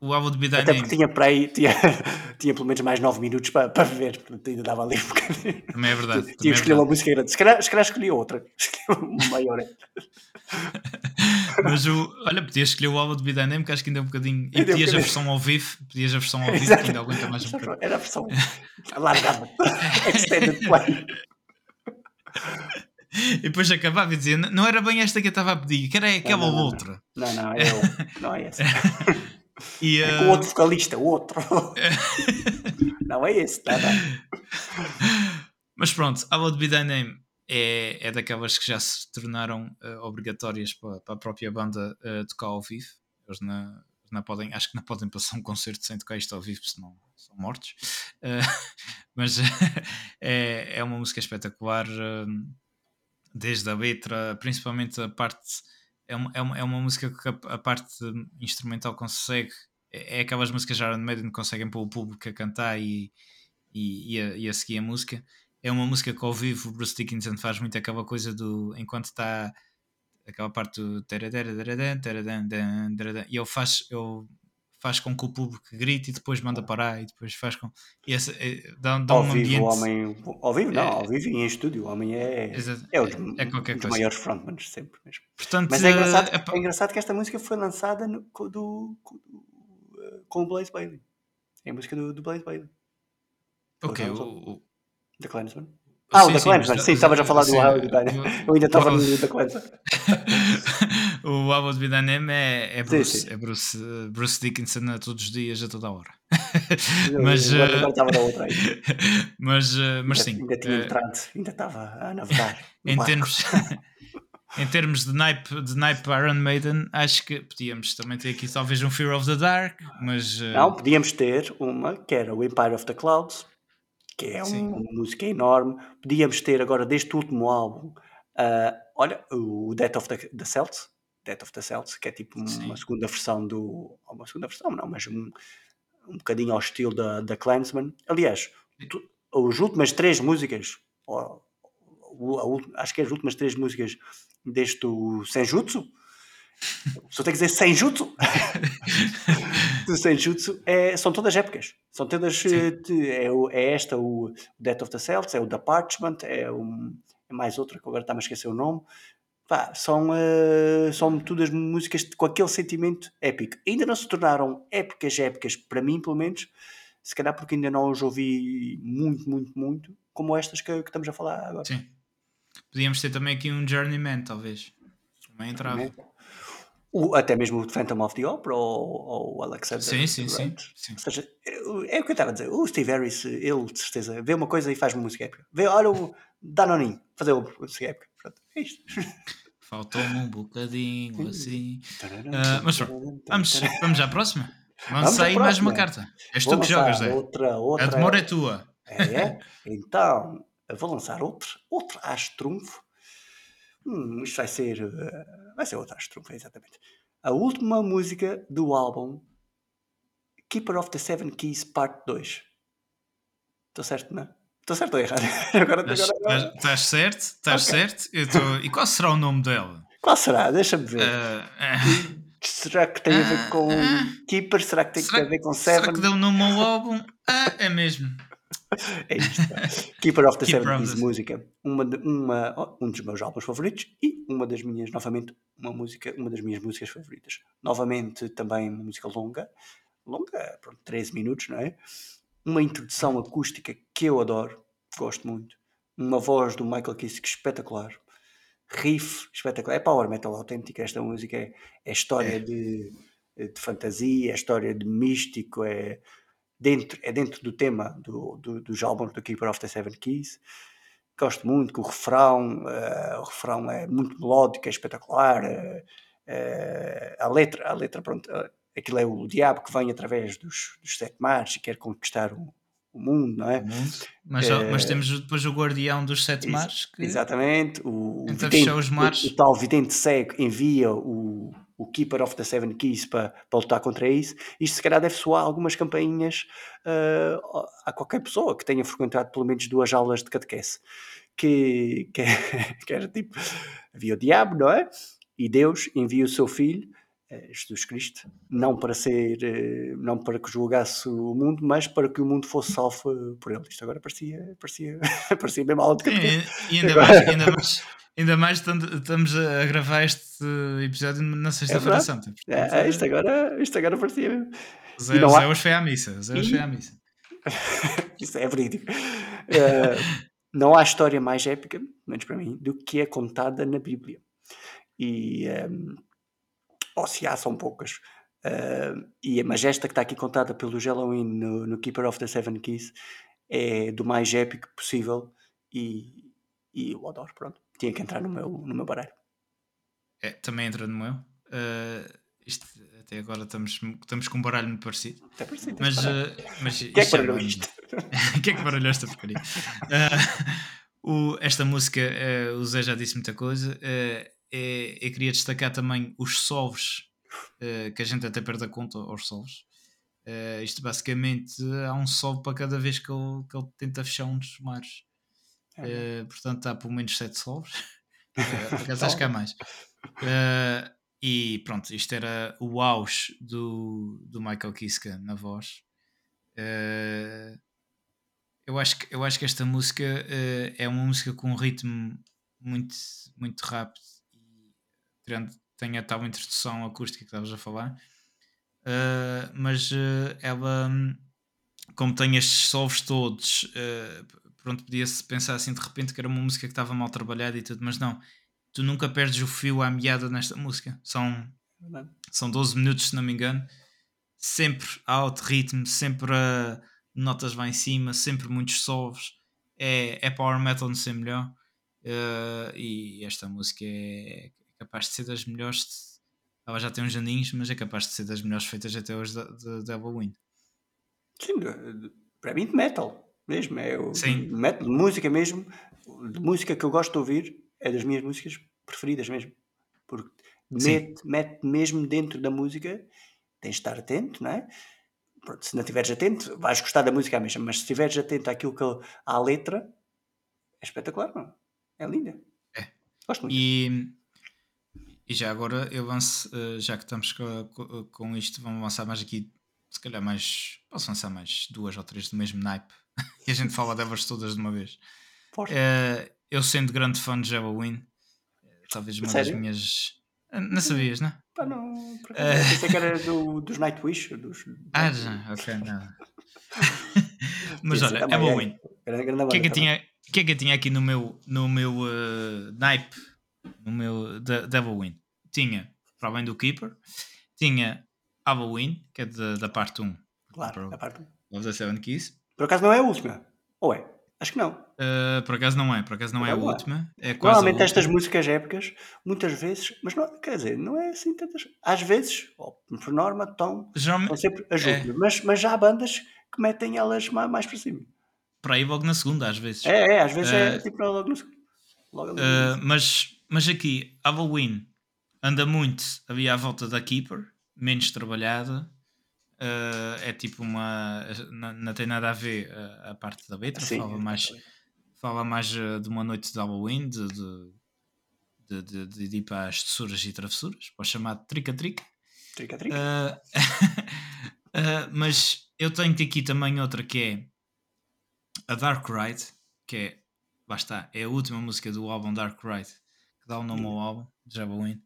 o álbum de Be Thy Até Name porque tinha para aí, tinha, tinha pelo menos mais 9 minutos para, para ver, portanto ainda dava ali um bocadinho. também é verdade. Tinha que é escolher uma música grande. Se calhar, se calhar escolhi outra. Escolhi uma maior. Mas o, olha, podias escolher o álbum de Be Thy Name, que acho que ainda é um bocadinho. E Ainda é um a versão ao vivo, pedias a versão ao vivo, que Exato. ainda aguenta mais um bocadinho. Era a versão alargada. Extended play. E depois acabava e dizia: "N- não era bem esta que eu estava a pedir, que era aquela não, ou não, outra. Não, não, é não é esse. E, É com o outro vocalista, o outro. Não é esse, não, não. Mas pronto, a Would Be Thy Name é, é daquelas que já se tornaram eh, obrigatórias para, para a própria banda eh, tocar ao vivo. Eles não, não podem, acho que não podem passar um concerto sem tocar isto ao vivo, senão são mortos. Eh, mas é, é uma música espetacular, eh, desde a letra, principalmente a parte. É uma, é uma, é uma música que a, a parte instrumental consegue. É, é aquelas músicas de Iron Maiden conseguem pôr o público a cantar e, e, e, a, e a seguir a música. É uma música que ao vivo o Bruce Dickinson faz muito aquela coisa do enquanto está aquela parte do e ele faz, ele faz com que o público grite e depois manda parar e depois faz com e esse, é, dá, dá Ao um vivo, ambiente o homem. Ao vivo, não, É. ao vivo e em estúdio. O homem é. Exato. É, um É- dos, é dos maiores frontmans, sempre mesmo. portanto Mas é engraçado, eh, é engraçado que esta música foi lançada no- com, do, com, do, eh, com o Blaze Bailey. É a música do, do Blaze Bailey. ok o, o- The Clansman. Ah, o sim, The sim, Clansman, sim, estavas a falar do sim, Died. Eu ainda estava o- no The Clansman. o álbum de Vida Name é, é, Sim, Bruce, sim. é Bruce, eh, Bruce Dickinson a todos os dias, a toda hora. mas, agora, eh, agora estava na outra aí. mas, eh, mas sim, ainda tinha eh, entrado, ainda estava a navegar. em barco. termos, em termos de naipe, de naipe Iron Maiden, acho que podíamos também ter aqui talvez um Fear of the Dark, mas eh, Não, podíamos ter uma que era o Empire of the Clouds, que é Sim. um- uma música enorme. Podíamos ter agora deste último álbum, ah, olha, o Death of the, the Celts, Death of the Celts, que é tipo uma Sim. segunda versão do. Uma segunda versão, não, mas um, um bocadinho ao estilo da, da Clansman. Aliás, tu, as últimas três músicas, ou, acho que as últimas três músicas deste o Senjutsu, só tem que dizer Senjutsu, do Senjutsu é, são todas épicas. São todas. eh, de- É, é esta, o Death of the Celts, é o The Parchment, é, um, é mais outra que agora está-me a esquecer o nome. Pá, são, eh, são todas músicas com aquele sentimento épico. Ainda não se tornaram épicas, épicas, para mim, pelo menos, se calhar porque ainda não os ouvi muito, muito, muito, como estas que, que estamos a falar agora. sim. Podíamos ter também aqui um Journeyman, talvez. Também entrava. O, até mesmo o Phantom of the Opera ou, ou o Alexander Sim, sim, sim, sim. Ou seja, é o que eu estava a dizer. O Steve Harris, ele de certeza vê uma coisa e faz uma música épica. Vê, olha o Danoninho fazer uma música épica. Pronto, é isto. Faltou-me um bocadinho assim. Ah, mas pronto, vamos, vamos à próxima. Vamos sair mais uma carta. És Vou tu que jogas, Zé. outra, outra. A demora é tua. É, é? Então, vou lançar outro, outro as trunfo. Hum, isto vai ser. eh, vai ser outro as trunfo, exatamente. A última música do álbum Keeper of the Seven Keys, parte 2. Estou certo, não? Estou certo ou errado? Agora, Estás- agora, Estás certo? Estás Ok. certo? Tô- E qual será o nome dela? Qual será? Deixa-me ver. Ah, ah, será que tem a ver com Keeper? Será que tem será, a ver com será Seven? que deu nome ao álbum? Ah, é mesmo. É isto. Keeper of the Seven música. Uma, de- uma, oh, um dos meus álbuns favoritos e uma das minhas, novamente, uma música, uma das minhas músicas favoritas. Novamente, também uma música longa. Longa, pronto, 13 minutos, não é? Uma introdução acústica que eu adoro, gosto muito. Uma voz do Michael Kiske espetacular. Riff espetacular. É power metal autêntica. Esta música é, é história É. de, de fantasia, é história de místico, é dentro, é dentro do tema do, do- dos álbuns do Keeper of the Seven Keys. Gosto muito que o refrão, eh, o refrão é muito melódico, é espetacular. eh, eh, a letra, a letra, pronto, aquilo é o diabo que vem através dos, dos sete mares e quer conquistar o, o mundo, não é? Mundo. Mas, só- mas temos depois o guardião dos sete Ex- mares que Exatamente. O, o, vidente- os mares. o- o tal vidente cego envia o, o Keeper of the Seven Keys para, para lutar contra isso. Isto se calhar deve soar algumas campainhas ah, a qualquer pessoa que tenha frequentado pelo menos duas aulas de catequese. Que, que, que era tipo, havia o diabo, não é? E Deus envia o seu filho, eh, Jesus Cristo, não para ser, eh, não para que julgasse o mundo, mas para que o mundo fosse salvo eh, por ele. Isto agora parecia, parecia, parecia de catequese. E, e ainda, mais, ainda, mais, ainda mais estamos a gravar este episódio na Sexta-feira verdade. Santa. É, Portanto, isto, agora, isto agora parecia mesmo. Zé, não Zé há- hoje foi à missa. Zé hoje E- foi à missa. Isso é verídico. Eh, não há história mais épica, menos para mim, do que é contada na Bíblia. E, ehm, ou se há, são poucas. Eh, e, mas esta que está aqui contada pelo Halloween no, no Keeper of the Seven Keys é do mais épico possível e, e eu adoro, pronto. Tinha que entrar no meu, no meu baralho. É, também entra no meu. Uh, isto, até agora estamos, estamos com um baralho muito parecido. Até parecido. Mas, uh, mas Quem é que baralhou não- isto? Quem é que baralhou esta porcaria? Uh, o- esta música, uh, o Zé já disse muita coisa. uh, é- eu queria destacar também os solves, uh, que a gente até perde a conta aos solves. Uh, isto basicamente há um solve para cada vez que ele, que ele tenta fechar um dos mares. É. Uh, portanto, há pelo menos 7 solves. Por acaso acho que há mais. Uh, e pronto, isto era o auge do, do Michael Kiska na voz. Eu, acho que, eu acho que esta música é uma música com um ritmo muito, muito rápido tirando- tem a tal introdução acústica que estavas a falar. Uh, mas uh, ela, como tem estes solves todos, uh, pronto, podia-se pensar assim de repente que era uma música que estava mal trabalhada e tudo, mas não. Tu nunca perdes o fio à meada nesta música. São são 12 minutos, se não me engano, sempre alto ritmo, sempre a notas lá em cima, sempre muitos solves. É, é power metal no seu melhor. Eh, e esta música é capaz de ser das melhores. de- Ela já tem uns aninhos, mas é capaz de ser das melhores feitas até hoje da, da, da Halloween. Sim, para mim de metal mesmo, é o, Sim. metal, de música mesmo, de música que eu gosto de ouvir, é das minhas músicas preferidas mesmo, porque mete, mete mesmo dentro da música, tens de estar atento, não é? Pronto, se não estiveres atento, vais gostar da música mesmo, mas se estiveres atento àquilo que à letra, é espetacular, não? é linda. É. Gosto muito. E, e já agora eu avanço, eh, já que estamos co- co- com, isto, vamos avançar mais aqui, se calhar mais, posso lançar mais duas ou três do mesmo naipe e a gente fala delas todas de uma vez. Eh, eu sendo grande fã de Halloween, eh, talvez uma das Sério? minhas. Eh, Não sabias, não? Pá, não, por acaso, Eh. pensei que era do, dos Nightwish. Dos, Ah, já, ok, não. Mas olha, também é Halloween. Grande O que é que eu tinha, o que é que eu tinha aqui no meu, no meu eh, naipe, no meu da Halloween? Tinha para além do Keeper. Tinha Halloween, que é da, da parte 1. Claro, a parte. Of the Seven Keys. Por acaso não é a última? Ou é? Acho que não. Uh, por acaso não é, por acaso não é a última. É quase Normalmente estas músicas épicas, muitas vezes, mas não, quer dizer, não é assim tantas. Às vezes, ou por norma, estão, estão sempre as é. mas, mas já há bandas que metem elas mais, mais para cima. Para aí logo na segunda, às vezes. É, é às vezes uh, é tipo logo na segunda. Logo uh, mas, mas aqui, Halloween anda muito, havia à volta da Keeper, menos trabalhada. Uh, é tipo uma. Não, não, tem nada a ver a, a parte da letra, Sim, fala mais, fala mais de uma noite de Halloween, de, de, de, de, de, de ir para as tesouras e travessuras, para o chamado trica-trica. Trica-trica. Uh, mas eu tenho aqui também outra que é a Dark Ride, que é, lá está, é a última música do álbum Dark Ride, que dá o nome ao álbum, de Halloween.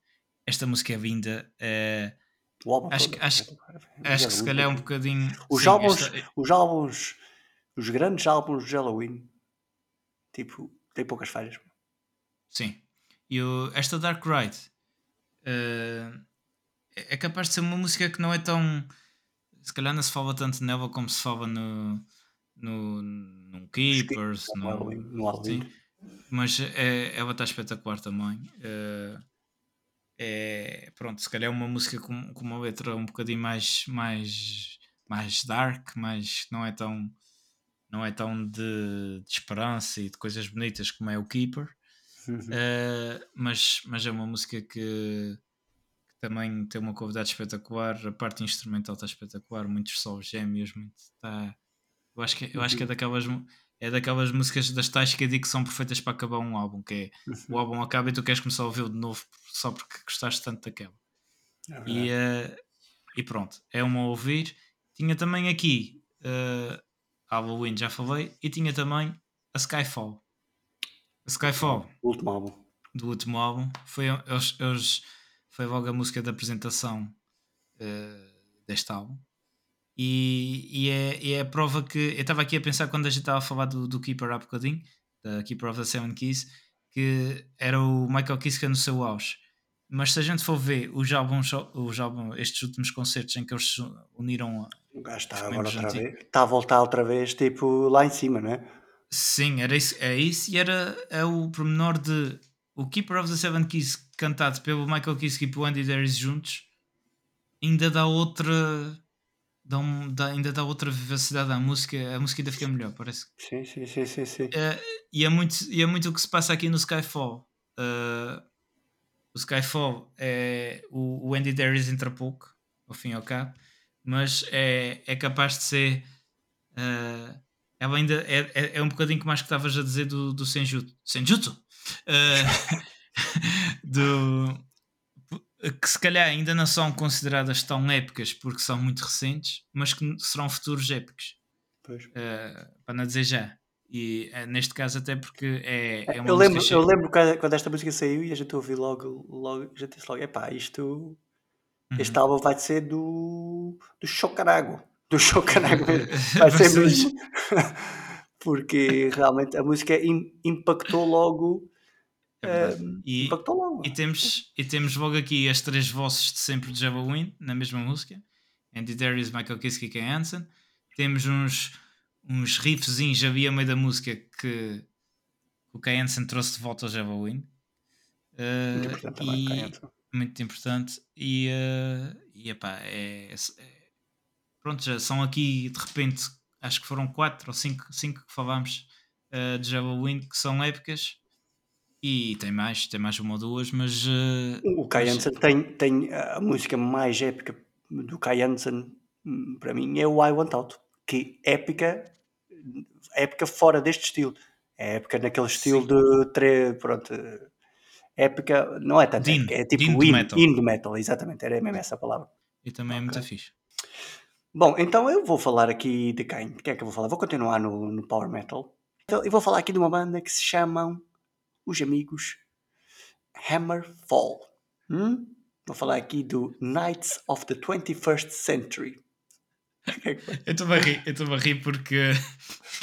Esta música é vinda. Uh, acho, todo, acho, acho que se calhar é um bocadinho. Os, sim, álbuns, esta... os álbuns, os grandes álbuns de Halloween, tipo, tem poucas falhas. Sim. E o, esta Dark Ride uh, é capaz de ser uma música que não é tão. Se calhar não se fala tanto nela como se fala no, no, no Keepers, no, no Halloween. Mas é, ela está espetacular também. Uh, é, pronto, se calhar é uma música com, com uma letra um bocadinho mais, mais, mais dark, mas não é tão não é tão de, de esperança e de coisas bonitas como é o Keeper. Uh, mas, mas é uma música que, que, também tem uma convidada espetacular, a parte instrumental está espetacular, muitos solos gêmeos, muito, está, eu acho que, eu acho que é uhum. daquelas é daquelas músicas das tais que eu digo que são perfeitas para acabar um álbum, que é o álbum acaba e tu queres começar a ouvir de novo só porque gostaste tanto daquela. É e, uh, e pronto, é uma a ouvir. Tinha também aqui uh, Halloween, já falei, e tinha também a Skyfall. A Skyfall. O último álbum. Do último álbum. Foi, eles, eles, foi logo a música da apresentação uh, deste álbum. E, e, é, e é a prova que. Eu estava aqui a pensar quando a gente estava a falar do, do Keeper há bocadinho, da Keeper of the Seven Keys, que era o Michael Kiske no seu auge. Mas se a gente for ver os álbuns, os álbuns, estes últimos concertos em que eles se uniram. O gajo está agora outra vez. Está a voltar outra vez, tipo, lá em cima, não é? Sim, era isso, é isso e era é o pormenor de o Keeper of the Seven Keys cantado pelo Michael Kiske e pelo Andy Darius juntos ainda dá outra dá, um, dá, ainda dá outra vivacidade à música, a música ainda fica melhor, parece. Sim, sim, sim, sim. sim. Uh, e, é muito, e é muito o que se passa aqui no Skyfall. Uh, o Skyfall é o, o Andy Darius entra pouco, ao fim e ao cabo, mas é, é capaz de ser. Uh, ela ainda é, é, é, um bocadinho mais que estavas a dizer do, do Senjutsu. Senjutsu! Uh, do, que se calhar ainda não são consideradas tão épicas porque são muito recentes, mas que serão futuros épicos. Uh, para não dizer já. E uh, neste caso, até porque é, é uma eu lembro, eu lembro quando, quando esta música saiu e a gente ouviu logo, logo a gente disse logo: epá, isto. Uhum. Este álbum vai ser do. do Chocarago. Do Chocarago. vai ser mesmo. porque realmente a música impactou logo é e, e, temos, e temos logo aqui as três vozes de sempre de Halloween na mesma música: Andy Darius, Michael Kiske e Ken Hansen. Temos uns, uns riffzinhos havia meio da música que o Ken Hansen trouxe de volta ao Halloween. Uh, muito importante e, Muito importante. E, uh, e epá, é, é, pronto, já são aqui de repente, acho que foram quatro ou cinco, cinco que falámos uh, de Halloween que são épicas e tem mais, tem mais uma ou duas, mas. Uh, o Kai Hansen tem, tem a música mais épica do Kai Hansen, hum, para mim, é o I Want Out, que épica, épica fora deste estilo. É épica naquele estilo Sim. de. Tre, pronto, épica, não é tanto, Dean, é tipo Dean in, metal. in metal, exatamente, era mesmo essa palavra. E também okay. é muito fixe. Bom, então eu vou falar aqui de quem? De quem é que eu vou falar? Vou continuar no, no Power Metal. Então, eu vou falar aqui de uma banda que se chamam os amigos Hammerfall. Hum? Vou falar aqui do Knights of the 21st Century. eu estou a rir, eu estou a rir porque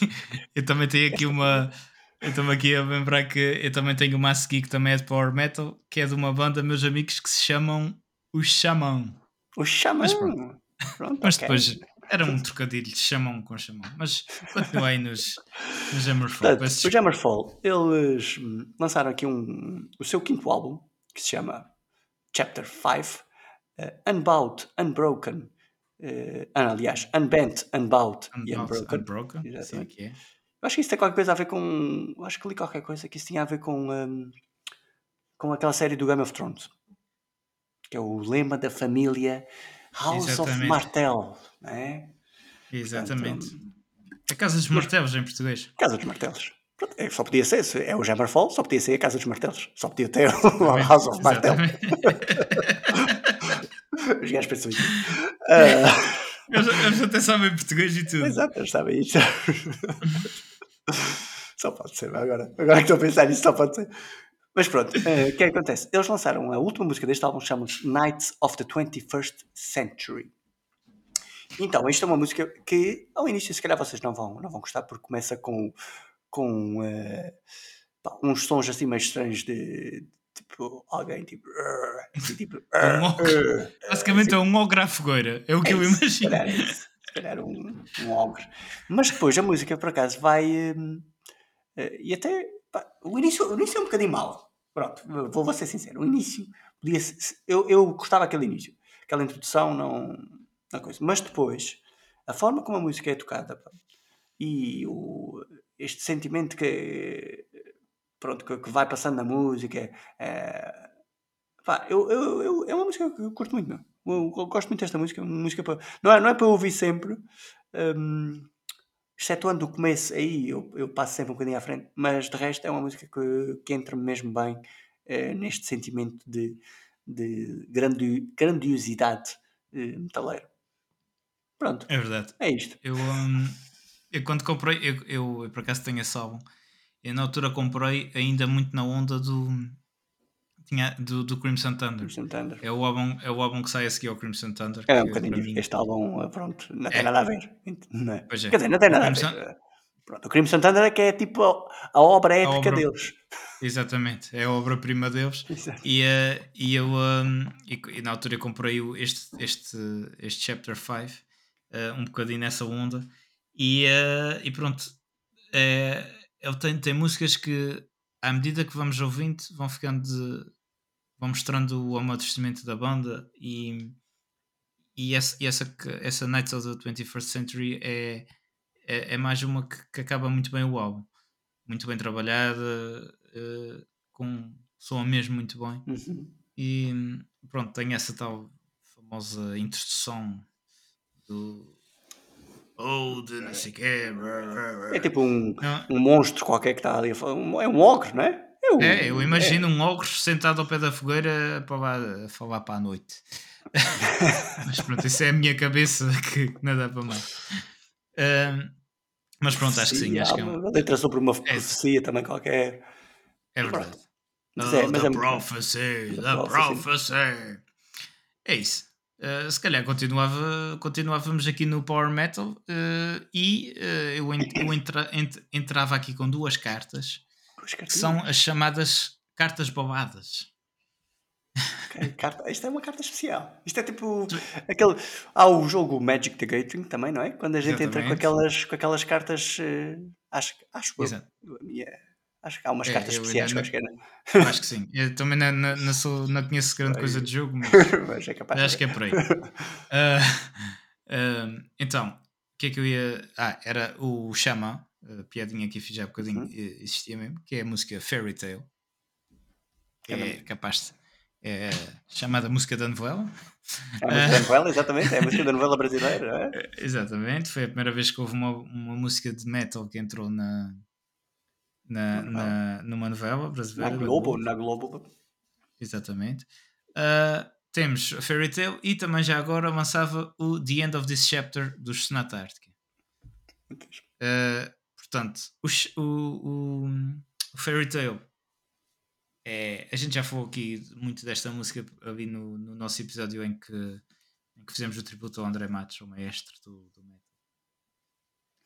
eu também tenho aqui uma. Eu estou aqui a lembrar que eu também tenho uma a seguir que também é de Power Metal, que é de uma banda, meus amigos, que se chamam o Xamã. O Xamã. Mas pronto. Pronto, Mas ok. depois era um trocadilho de Xamão com Xamão. Mas continua aí nos, nos Hammerfall. Portanto, os Hammerfall, eles hum, lançaram aqui um, o seu quinto álbum, que se chama Chapter 5, eh, Unbound, Unbroken, ah, aliás, Unbent, Unbound e Unbroken. Unbroken. Exatamente. é. Eu acho que isso tem qualquer coisa a ver com. eu Acho que li qualquer coisa que isso tinha a ver com. hum, com aquela série do Game of Thrones. Que é o lema da família House of Exatamente. Martell. Não é? Exatamente. A Casa dos Martelos em português. Casa dos Martelos. É, só podia ser, se é o Hammerfall, só podia ser a Casa dos Martelos. Só podia ter o House of. Exatamente. Os gajos pensam isso. Eles, até sabem português e tudo. Exato, eles sabem isso. só pode ser, agora, agora que estou a pensar nisso, só pode ser. Mas pronto, eh, o que é que acontece? Eles lançaram a última música deste álbum, chama-se Knights of the 21st Century. Então, isto é uma música que ao início, se calhar, vocês não vão, não vão gostar, porque começa com, com eh, pá, uns sons assim meio estranhos de tipo alguém tipo. Assim, tipo Um. "Arr", Basicamente é um ogre à fogueira. É o que eu é Se imagino. calhar, é isso. Se calhar um, um ogre. Mas depois a música, por acaso, vai. eh, e até. O, início, o início é um bocadinho mau. Pronto, vou, vou ser sincero. O início. Podia eu, eu gostava daquele início. Aquela introdução, não. não coisa. Mas depois, a forma como a música é tocada e o, este sentimento que. Pronto, que, que vai passando na música. eh, Pá, eu, eu, eu- é uma música que eu curto muito, meu. Eu, eu gosto muito desta música. é música para, não, é, não é para ouvir sempre, hum, excetuando o começo, aí eu, eu passo sempre um bocadinho à frente, mas de resto é uma música que, que entra mesmo bem eh, neste sentimento de, de grandi- grandiosidade eh, metaleira. Pronto, É verdade. é isto. Eu, hum, eu quando comprei, eu, eu, eu por acaso tenho esse álbum. Eu na altura comprei ainda muito na onda do, tinha, do, do Crimson Thunder. Crimson Thunder. É o, álbum, é o álbum que sai a seguir ao Crimson Thunder. É um que bocadinho mim- Este álbum, eh, pronto, não tem É. nada a ver. Não é? É. Quer dizer, não tem nada a Crimson- ver. Pronto, o Crimson Thunder é que é tipo a, a obra épica obra- deles. Exatamente, é a obra-prima deles. Exato. E, eh, e eu um, e, na altura eu comprei este, este, este Chapter 5 eh, um bocadinho nessa onda e, eh, e pronto eh, ele tem, tem músicas que à medida que vamos ouvindo vão ficando de, vão mostrando o amadurecimento da banda e, e essa, e essa, essa Nights of the 21st Century é, é, é mais uma que, que acaba muito bem o álbum muito bem trabalhada eh, com soa mesmo muito bem Uhum. e pronto, tem essa tal famosa introdução do Oh, de não sei o quê. É tipo um, Não, um monstro qualquer que está ali a falar. É um ogre, não é? É, um- É, eu imagino um ogre sentado ao pé da fogueira para falar para a noite. mas pronto, isso é a minha cabeça que nada para mais. Ahm, mas pronto, acho que sim, acho que é, um- uma letra sobre uma profecia também qualquer. é verdade. Mas é- mas the é prophecy, The prophecy. prophecy. É isso. Uh, se calhar continuava, continuávamos aqui no Power Metal uh, e uh, eu, eu entra- ent- entrava aqui com duas cartas que são as chamadas cartas bobadas. Ok, carta- Isto é uma carta especial. Isto é tipo aquele. Há o jogo Magic the Gathering também, não é? Quando a gente entra com Exatamente. aquelas, com aquelas cartas. eh, acho, acho eu. Exato. A minha- Acho que há umas É, cartas eu especiais ainda que eu acho que é. Eu acho que sim. Eu também não, não, não sou, não conheço grande coisa de jogo, mas Mas é capaz acho que é por aí. Ah, ah, então, o que é que eu ia. Ah, era o Xamã, a piadinha que eu fiz há bocadinho, Uhum. eh, existia mesmo, que é a música Fairy Tale. Que É é capaz de. É chamada música da novela. É a música da novela, exatamente. É a música da novela brasileira, não é? Eh, Exatamente, foi a primeira vez que houve uma, uma música de metal que entrou na, na, Numa na, numa novela Na brasileira. da Globo, na Globo. Exatamente. Ah, temos a Fairy Tale e também já agora lançava o The End of This Chapter dos Sonata Ártica. Uh, portanto, o, o, o, Fairy Tale é, a gente já falou aqui muito desta música ali no, no nosso episódio em que, em que fizemos o tributo ao André Matos, o maestro do, do metal.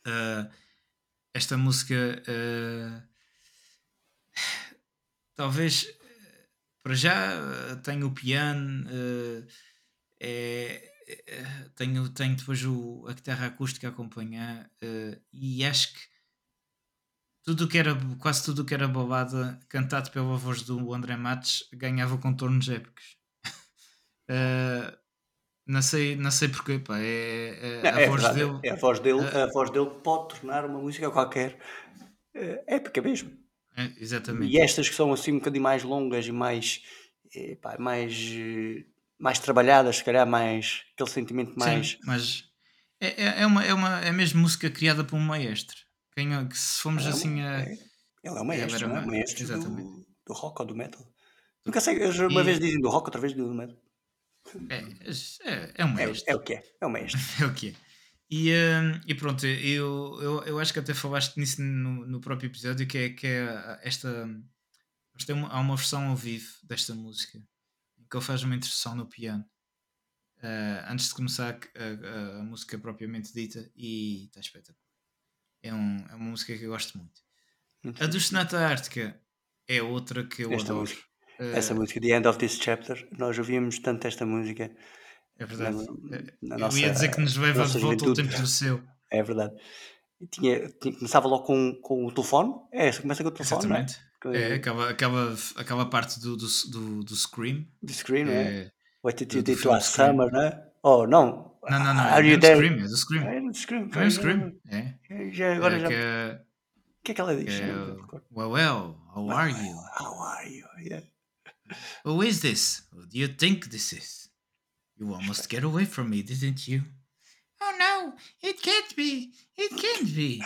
Uh, esta música uh, talvez para já tenho o piano, eh, é, é, tenho, tenho depois o, a guitarra acústica a acompanhar e acho que tudo que era, quase tudo o que era balada cantado pela voz do André Matos ganhava contornos épicos. Eh, não sei, não sei porquê, pá. É, é- Não, a é voz verdade, dele. é a voz dele, Ah. a voz dele pode tornar uma música qualquer eh, épica mesmo. é, exatamente. E estas que são assim um bocadinho mais longas e mais, pá, mais, mais trabalhadas, se calhar mais aquele sentimento mais. Sim, mas é, é, é uma, é, uma, é mesmo música criada por um maestro. Quem, que se formos É, assim a. é, ele é o maestro, não é? ma- maestro exatamente. do, do rock ou do metal. Nunca sei, eles uma E- vez dizem do rock, outra vez do metal. É, é, é um É, maestro. é o que é, é o maestro. É o que é. E, hum, e pronto, eu, eu, eu acho que até falaste nisso no, no próprio episódio, que é, que é esta. Mas tem uma, há uma versão ao vivo desta música em que ele faz uma introdução no piano ah, antes de começar a, a- a música propriamente dita e está espetacular. É, um, é uma música que eu gosto muito. Muito A do Sonata Ártica é outra que eu Esta adoro. música. Ah, Essa música, The End of This Chapter, nós ouvíamos tanto esta música. é verdade. na- Eh, na eu nossa- ia dizer que nos leva de volta ao tempo do seu. É verdade. E tinha, tinha- começava logo com, com o telefone. É, começa com o telefone, é? Exatamente. Com- É, acaba, acaba, acaba a parte do, do, do, do Scream. Do não é? É, What did do- you do do us Scream. summer, não é? Oh, não. Não, não, não. Are É you there? Scream. É do Scream. É do Scream. É do Scream. É. é. Já, agora É, já. que O é, que é que ela diz? é well, well, how are you? How are you? Yeah. Who is this? Who do you think this is? You almost get away from me, didn't you? Oh no, it can't be. It can't be.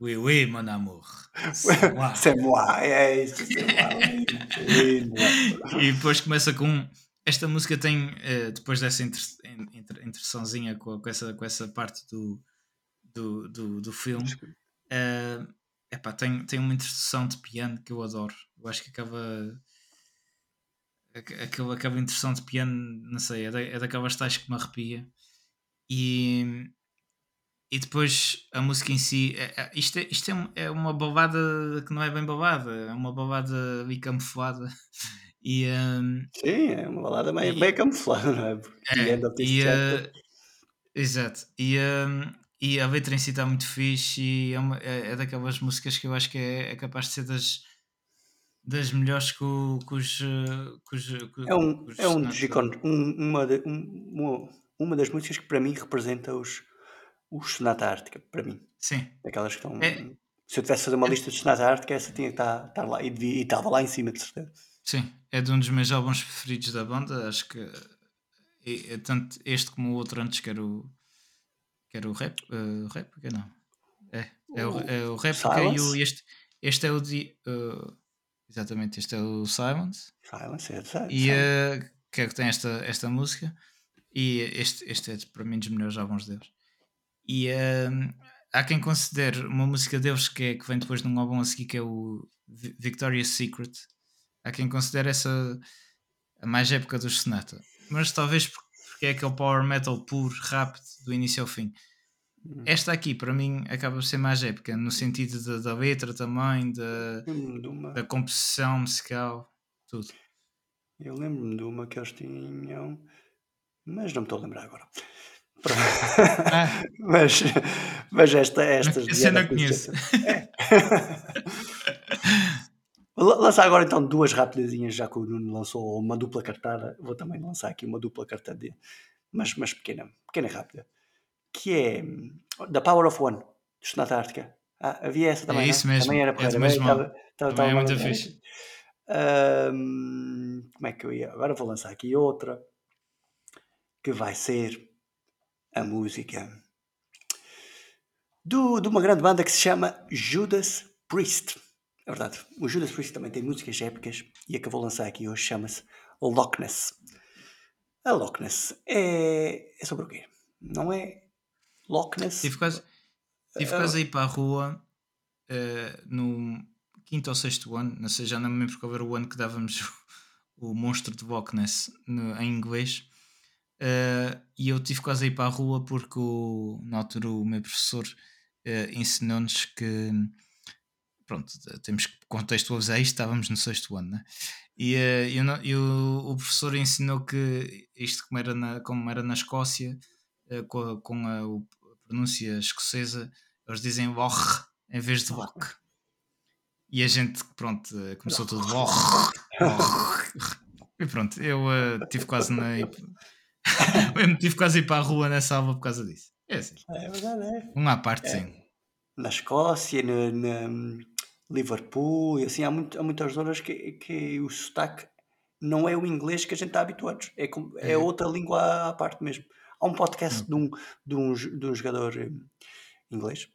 Oui, oui, mon amour. C'est moi. C'est moi. É isso. C'est moi. E depois começa com esta música tem eh, depois dessa inter, inter, introduçãozinha com, com essa com essa parte do do, do, do filme eh, epá, tem, tem uma introdução de piano que eu adoro. Eu acho que acaba ac- aquela, aquela introdução de piano não sei, é, da, é daquelas tais que me arrepia. E e depois a música em si é, é- isto, é, isto é, é uma balada que não é bem balada é uma balada ali camuflada e hum, Sim, é uma balada meio, E- meio camuflada, não é? É, e, eh, exato. E, hum, e a letra em si está muito fixe e é, uma- é- é daquelas músicas que eu acho que é, é capaz de ser das, das melhores que, o- que os. que os- que- É um, os é um dos ícones, um- uma, de- um- uma, das músicas que para mim representa os, os Sonata Ártica, para mim. Sim, Daquelas que estão. É- Se eu tivesse de fazer uma lista de Sonata Ártica, essa tinha que estar, estar lá e devia- e estava lá em cima, de certeza. Sim. É de um dos meus álbuns preferidos da banda. Acho que é, é tanto este como o outro antes, que era o. Que era o rap. eh, rap? Que não. É, é, o, é o réplica e o, Silence? este, este é o eh, exatamente, este é o Silence. Silence, é, sabe? E eh, que é que tem esta, esta música. E este, este é para mim dos melhores álbuns deles. E eh, há quem considere uma música deles que, é, que vem depois de um álbum a seguir que é o Vi- Victoria's Secret. Há quem considere essa a mais época dos Sonata. Mas talvez por- porque é aquele power metal puro, rápido, do início ao fim. Hum. Esta aqui, para mim, acaba por ser mais épica, no sentido da, da letra também, da, da composição musical, tudo. eu lembro-me de uma que eles tinham, mas não me estou a lembrar agora. Ah. mas, mas esta, estas. Essa eu não conheço. Vou lançar agora então duas rapidazinhas, já que o Nuno lançou uma dupla cartada. Vou também lançar aqui uma dupla cartada, mas, mas pequena, pequena e rápida. Que é hum, The Power of One, de Sonata Ártica. Ah, havia essa também. É não isso mesmo, Também era é mesmo estava- estava- Também é muito fixe. Hum, como é que eu ia? Agora vou lançar aqui outra que vai ser a música do, de uma grande banda que se chama Judas Priest. É verdade, o Judas Priest também tem músicas épicas e a que eu vou lançar aqui hoje chama-se Loch Ness. A Loch Ness é, é sobre o quê? Não é Loch Ness? Tive quase, tive quase a ir para a rua eh, no quinto ou sexto ano, não sei, já não me lembro qual era o ano que dávamos o, o monstro de Loch Ness no- em inglês. Eh, e eu tive quase a ir para a rua porque o- na altura o meu professor eh, ensinou-nos que pronto, temos que contextualizar isto, estávamos no sexto ano, né? E, uh, e, o, e o, professor ensinou que isto, como era na, como era na Escócia, uh, com, a, com a, a, pronúncia escocesa, eles dizem WOR em vez de WOC. E a gente, pronto, começou tudo WOR. E pronto, eu uh, tive quase na. eu tive quase a ir para a rua nessa aula por causa disso. É assim. É verdade, é. Um à parte, É. sim. Na Escócia, na, na Liverpool, e assim, há, muito, há muitas zonas que, que o sotaque não é o inglês que a gente está habituados, é, com- é É. outra língua à, parte mesmo. Há um podcast de um, de um, de um jogador eh, inglês,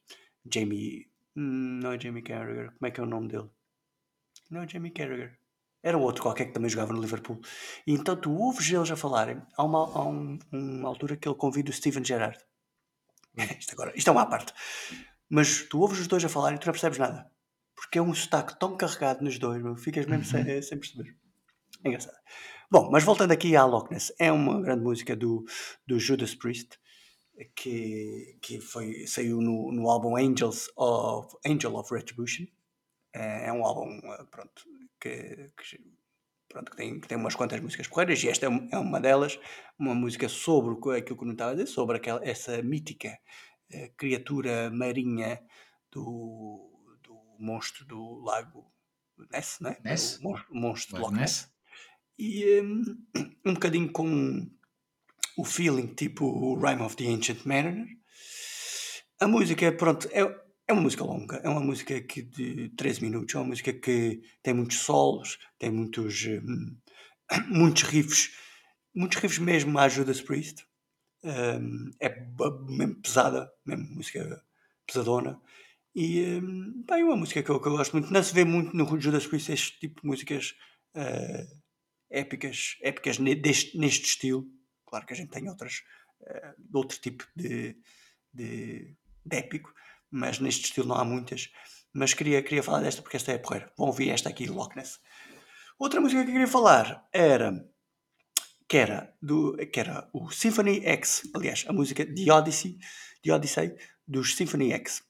Jamie, hum, não é Jamie Carragher, como é que é o nome dele? Não é Jamie Carragher. Era outro qualquer que também jogava no Liverpool. E então tu ouves eles a falarem. Há uma, há um- uma altura que ele convida o Steven Gerrard. Isto, agora, isto é uma à parte. Mas tu ouves os dois a falar e tu não percebes nada. Porque é um sotaque tão carregado nos dois, meu, ficas mesmo sem, eh, sem perceber. É engraçado. Bom, mas voltando aqui à Loch Ness, é uma grande música do, do Judas Priest que, que foi, saiu no, no álbum Angels of, Angel of Retribution. É, é um álbum, eh, pronto, que, que, pronto, que, tem, que tem umas quantas músicas porreiras e esta é é uma delas, uma música sobre aquilo que eu não estava a dizer, sobre aquela, essa mítica eh, criatura marinha do monstro do lago Ness, né? Ness? O mon- o monstro de Lago Ness e um, um bocadinho com o feeling tipo o Rhyme of the Ancient Mariner. A música, pronto, é, é uma música longa, é uma música que de 13 minutos, é uma música que tem muitos solos, tem muitos, hum, muitos riffs, muitos riffs mesmo à Judas Priest. Um, é ba- mesmo pesada, mesmo música pesadona. E um, bem, uma música que eu, que eu gosto muito. Não se vê muito no Judas Priest este tipo de músicas eh, épicas, épicas ne- deste, neste estilo. Claro que a gente tem outras, eh, de outro tipo de, de, de épico, mas neste estilo não há muitas. Mas queria, queria falar desta porque esta é porreira. Vão ouvir esta aqui, Loch Ness. Outra música que eu queria falar era que era, do, que era o Symphony X, aliás, a música The Odyssey, The Odyssey dos Symphony X.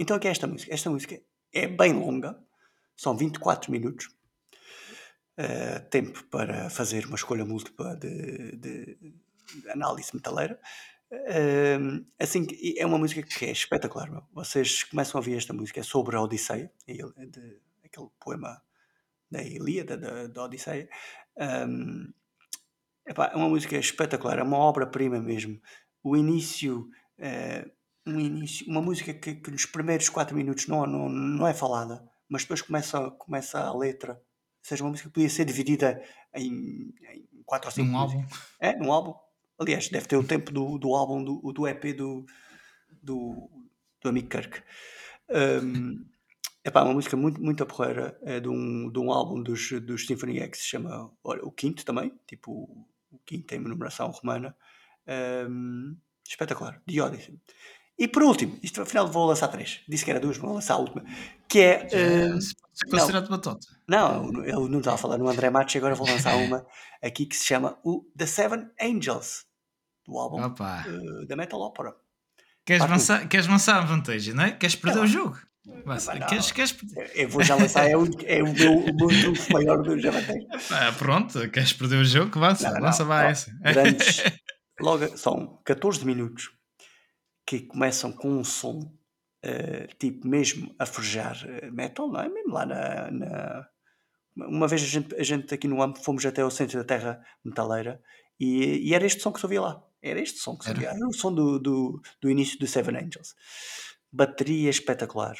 Então, o que é esta música? Esta música é bem longa, são 24 minutos. Uh, tempo para fazer uma escolha múltipla de, de- de análise metaleira. Uh, assim, é uma música que é espetacular. meu. Vocês começam a ouvir esta música, é sobre a Odisseia, a il- de- aquele poema da Ilíada, da, da Odisseia. Um, epá, é uma música espetacular, é uma obra-prima mesmo. O início, eh, um início uma música que, que nos primeiros quatro minutos não, não, não é falada, mas depois começa, começa a letra. Ou seja, uma música que podia ser dividida em, em quatro ou cinco Num músicas. álbum. É, num álbum. Aliás, deve ter o tempo do, do álbum, do, do EP do, do, do amigo Kirk. Um, epá, uma música muito, muito porreira. É de um, de um álbum dos, dos Symphony X, se chama olha, o quinto também, tipo o, quinto uma numeração romana. Um, espetacular, The Odyssey. E por último, isto afinal vou lançar três. Disse que era duas, vou lançar a última. Que é. Yes. Pode ser considerado batota. não, eu não estava a falar no André Matos, agora vou lançar uma aqui que se chama o The Seven Angels, do álbum eh, da Metal Opera. Queres lançar, queres lançar a vantagem, não é? Queres perder É o jogo? Epá, não. queres, queres? Eu vou já lançar, é o, é o meu, o meu trunfo maior do Javatei. Ah, pronto, queres perder o jogo? Lança, Não, não, lança, não. vai essa. Grandes, logo, são 14 minutos que começam com um som eh, tipo mesmo a forjar eh, metal, não é? Mesmo lá na. na- Uma vez a gente, a gente aqui no AMP fomos até ao centro da Terra Metaleira e, e era este som que se ouvia lá. Era este som que se Era? ouvia. Era o som do, do, do início do Seven Angels. Bateria espetacular.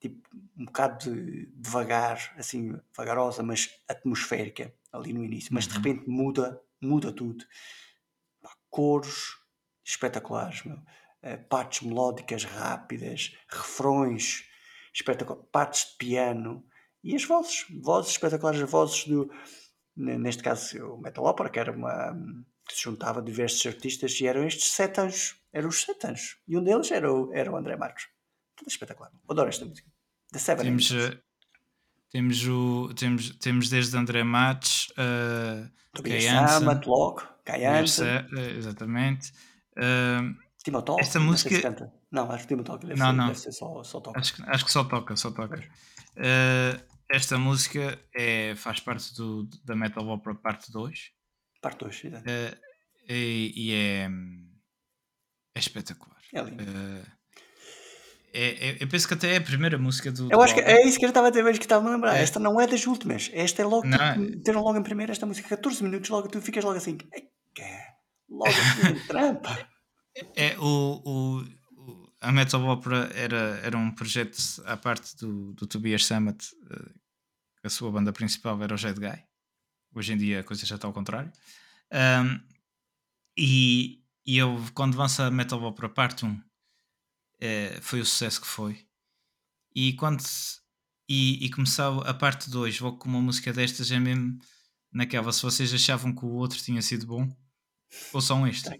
Tipo, um bocado de, devagar, assim, vagarosa, mas atmosférica ali no início. Mas de Uhum. repente muda, muda tudo. Pá, Coros espetaculares, meu. Eh, partes melódicas rápidas, refrões espetaculares, partes de piano e as vozes, vozes espetaculares, as vozes do, ne- neste caso o Metal Opera, que era uma que se juntava diversos artistas e eram estes sete anjos, eram os sete anjos, e um deles era o, era o André Marcos. Tudo espetacular. Adoro esta música. The Seven Temos, eh, temos, o, temos, temos desde André Matos, uh, Tobias. Mirce- eh, exatamente. Uh, Timotol? Esta Não sei se música-. Não, acho que Timotol deve, Não, ser, não. deve ser só, só toca. Acho que, acho que só toca, só toca. Eh, esta música é, faz parte do, da Metal Opera Parte 2 Parte 2, exato. eh, e, e é, é espetacular. É lindo. Eh, é- é- eu penso que até é a primeira música do. Eu do acho que álbum. é isso que eu estava a dizer, que estava a lembrar. É. Esta não é das últimas. Esta é logo, Não, tipo, é- meteram logo em primeiro esta música, 14 minutos, logo tu ficas logo assim. "Ei, que? Logo assim, trampa. É, o, o, a Metal Opera era, era um projeto à parte do, do Tobias Sammet. eh, a sua banda principal era o Jet Guy. Hoje em dia a coisa já está ao contrário. Ahm, e, e eu, quando lança a Metal Opera Parte 1, eh, foi o sucesso que foi. E quando e, e começou a parte 2, vou com uma música destas, é mesmo naquela. Se vocês achavam que o outro tinha sido bom, ouçam este.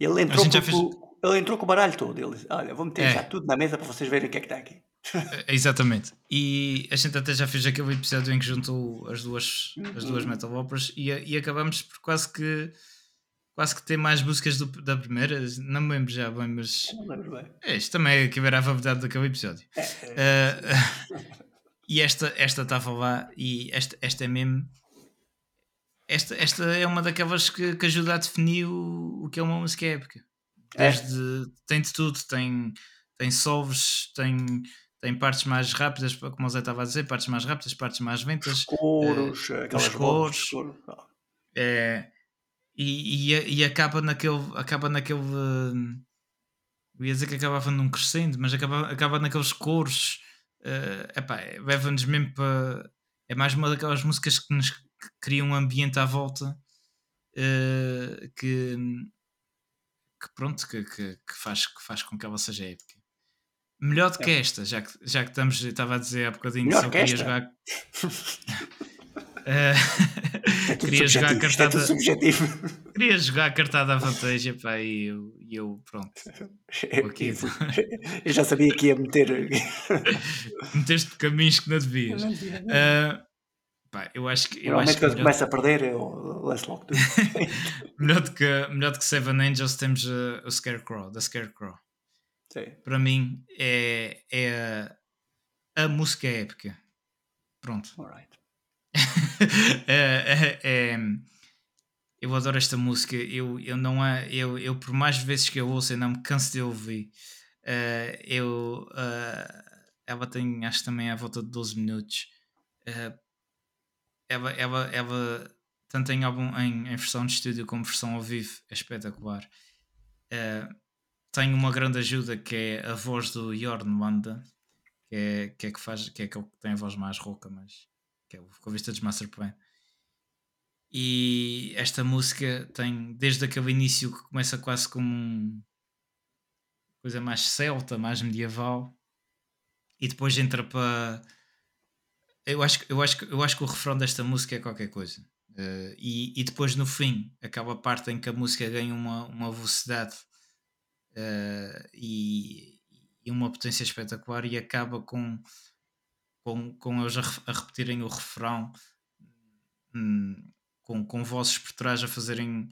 Ele entrou, com, ele entrou com o baralho todo. Ele disse, olha, vou meter É. já tudo na mesa para vocês verem o que é que está aqui. É, Exatamente. E a gente até já fez aquele episódio em que juntou as duas, as duas Uhum. metal operas e, e acabamos por quase que quase que ter mais músicas do- da primeira. Não me lembro já bem, mas Não lembro bem. é, isto também é que era a verdade daquele episódio. É, é, Ah, e esta esta estava lá e esta, esta é mesmo. Esta, esta é uma daquelas que, que ajuda a definir o, o que é uma música épica. É. Desde, Tem de tudo, tem, tem solos, tem, tem partes mais rápidas, como o Zé estava a dizer, partes mais rápidas, partes mais lentas. coros, aquelas de coros. coro. Ah, É, e, e, e acaba naquele. Acaba naquele. Eu ia dizer que acabava num crescendo, mas acaba, acaba naqueles coros. eh, epá, leva-nos mesmo para. É mais uma daquelas músicas que nos que cria um ambiente à volta eh, que, que pronto, que, que, que faz, que faz com que ela seja épica. Melhor do que esta, já que, já que estamos, estava a dizer há bocadinho que Melhor só que queria esta? jogar. Eh, É queria jogar a é cartada. subjetivo. Queria jogar a cartada à vantagem, pá, e eu, e eu pronto. Ok. Eu já sabia que ia meter. Meteste caminhos que não devias. Ah, pá, eu acho que. Eu acho que quando melhor, começa a perder, eu lanço logo tudo. melhor, do que, melhor do que Seven Angels temos ah, o Scarecrow, da Scarecrow. Sim. Para mim é, é a, a música épica. Pronto. Alright. é, é- é- eu adoro esta música. Eu, eu não há, eu, eu, por mais vezes que eu ouço, eu não me canso de ouvir. Eh, eu, eh, ela tem, acho que também à volta de 12 minutos. Eh, ela, ela, ela, tanto em, álbum, em, em versão de estúdio como versão ao vivo, é espetacular. Eh, tem uma grande ajuda que é a voz do Jorn Wanda, que é, que é que faz, que é que tem a voz mais rouca, mas que é o vocalista dos Master. E esta música tem desde aquele início que começa quase como um coisa mais celta, mais medieval, e depois entra para eu acho, que- eu, acho, eu acho que o refrão desta música é qualquer coisa. Eh, e, e depois no fim, acaba a parte em que a música ganha uma, uma velocidade eh, e, e uma potência espetacular e acaba com, com, com eles a, a repetirem o refrão hum, com, com vozes por trás a fazerem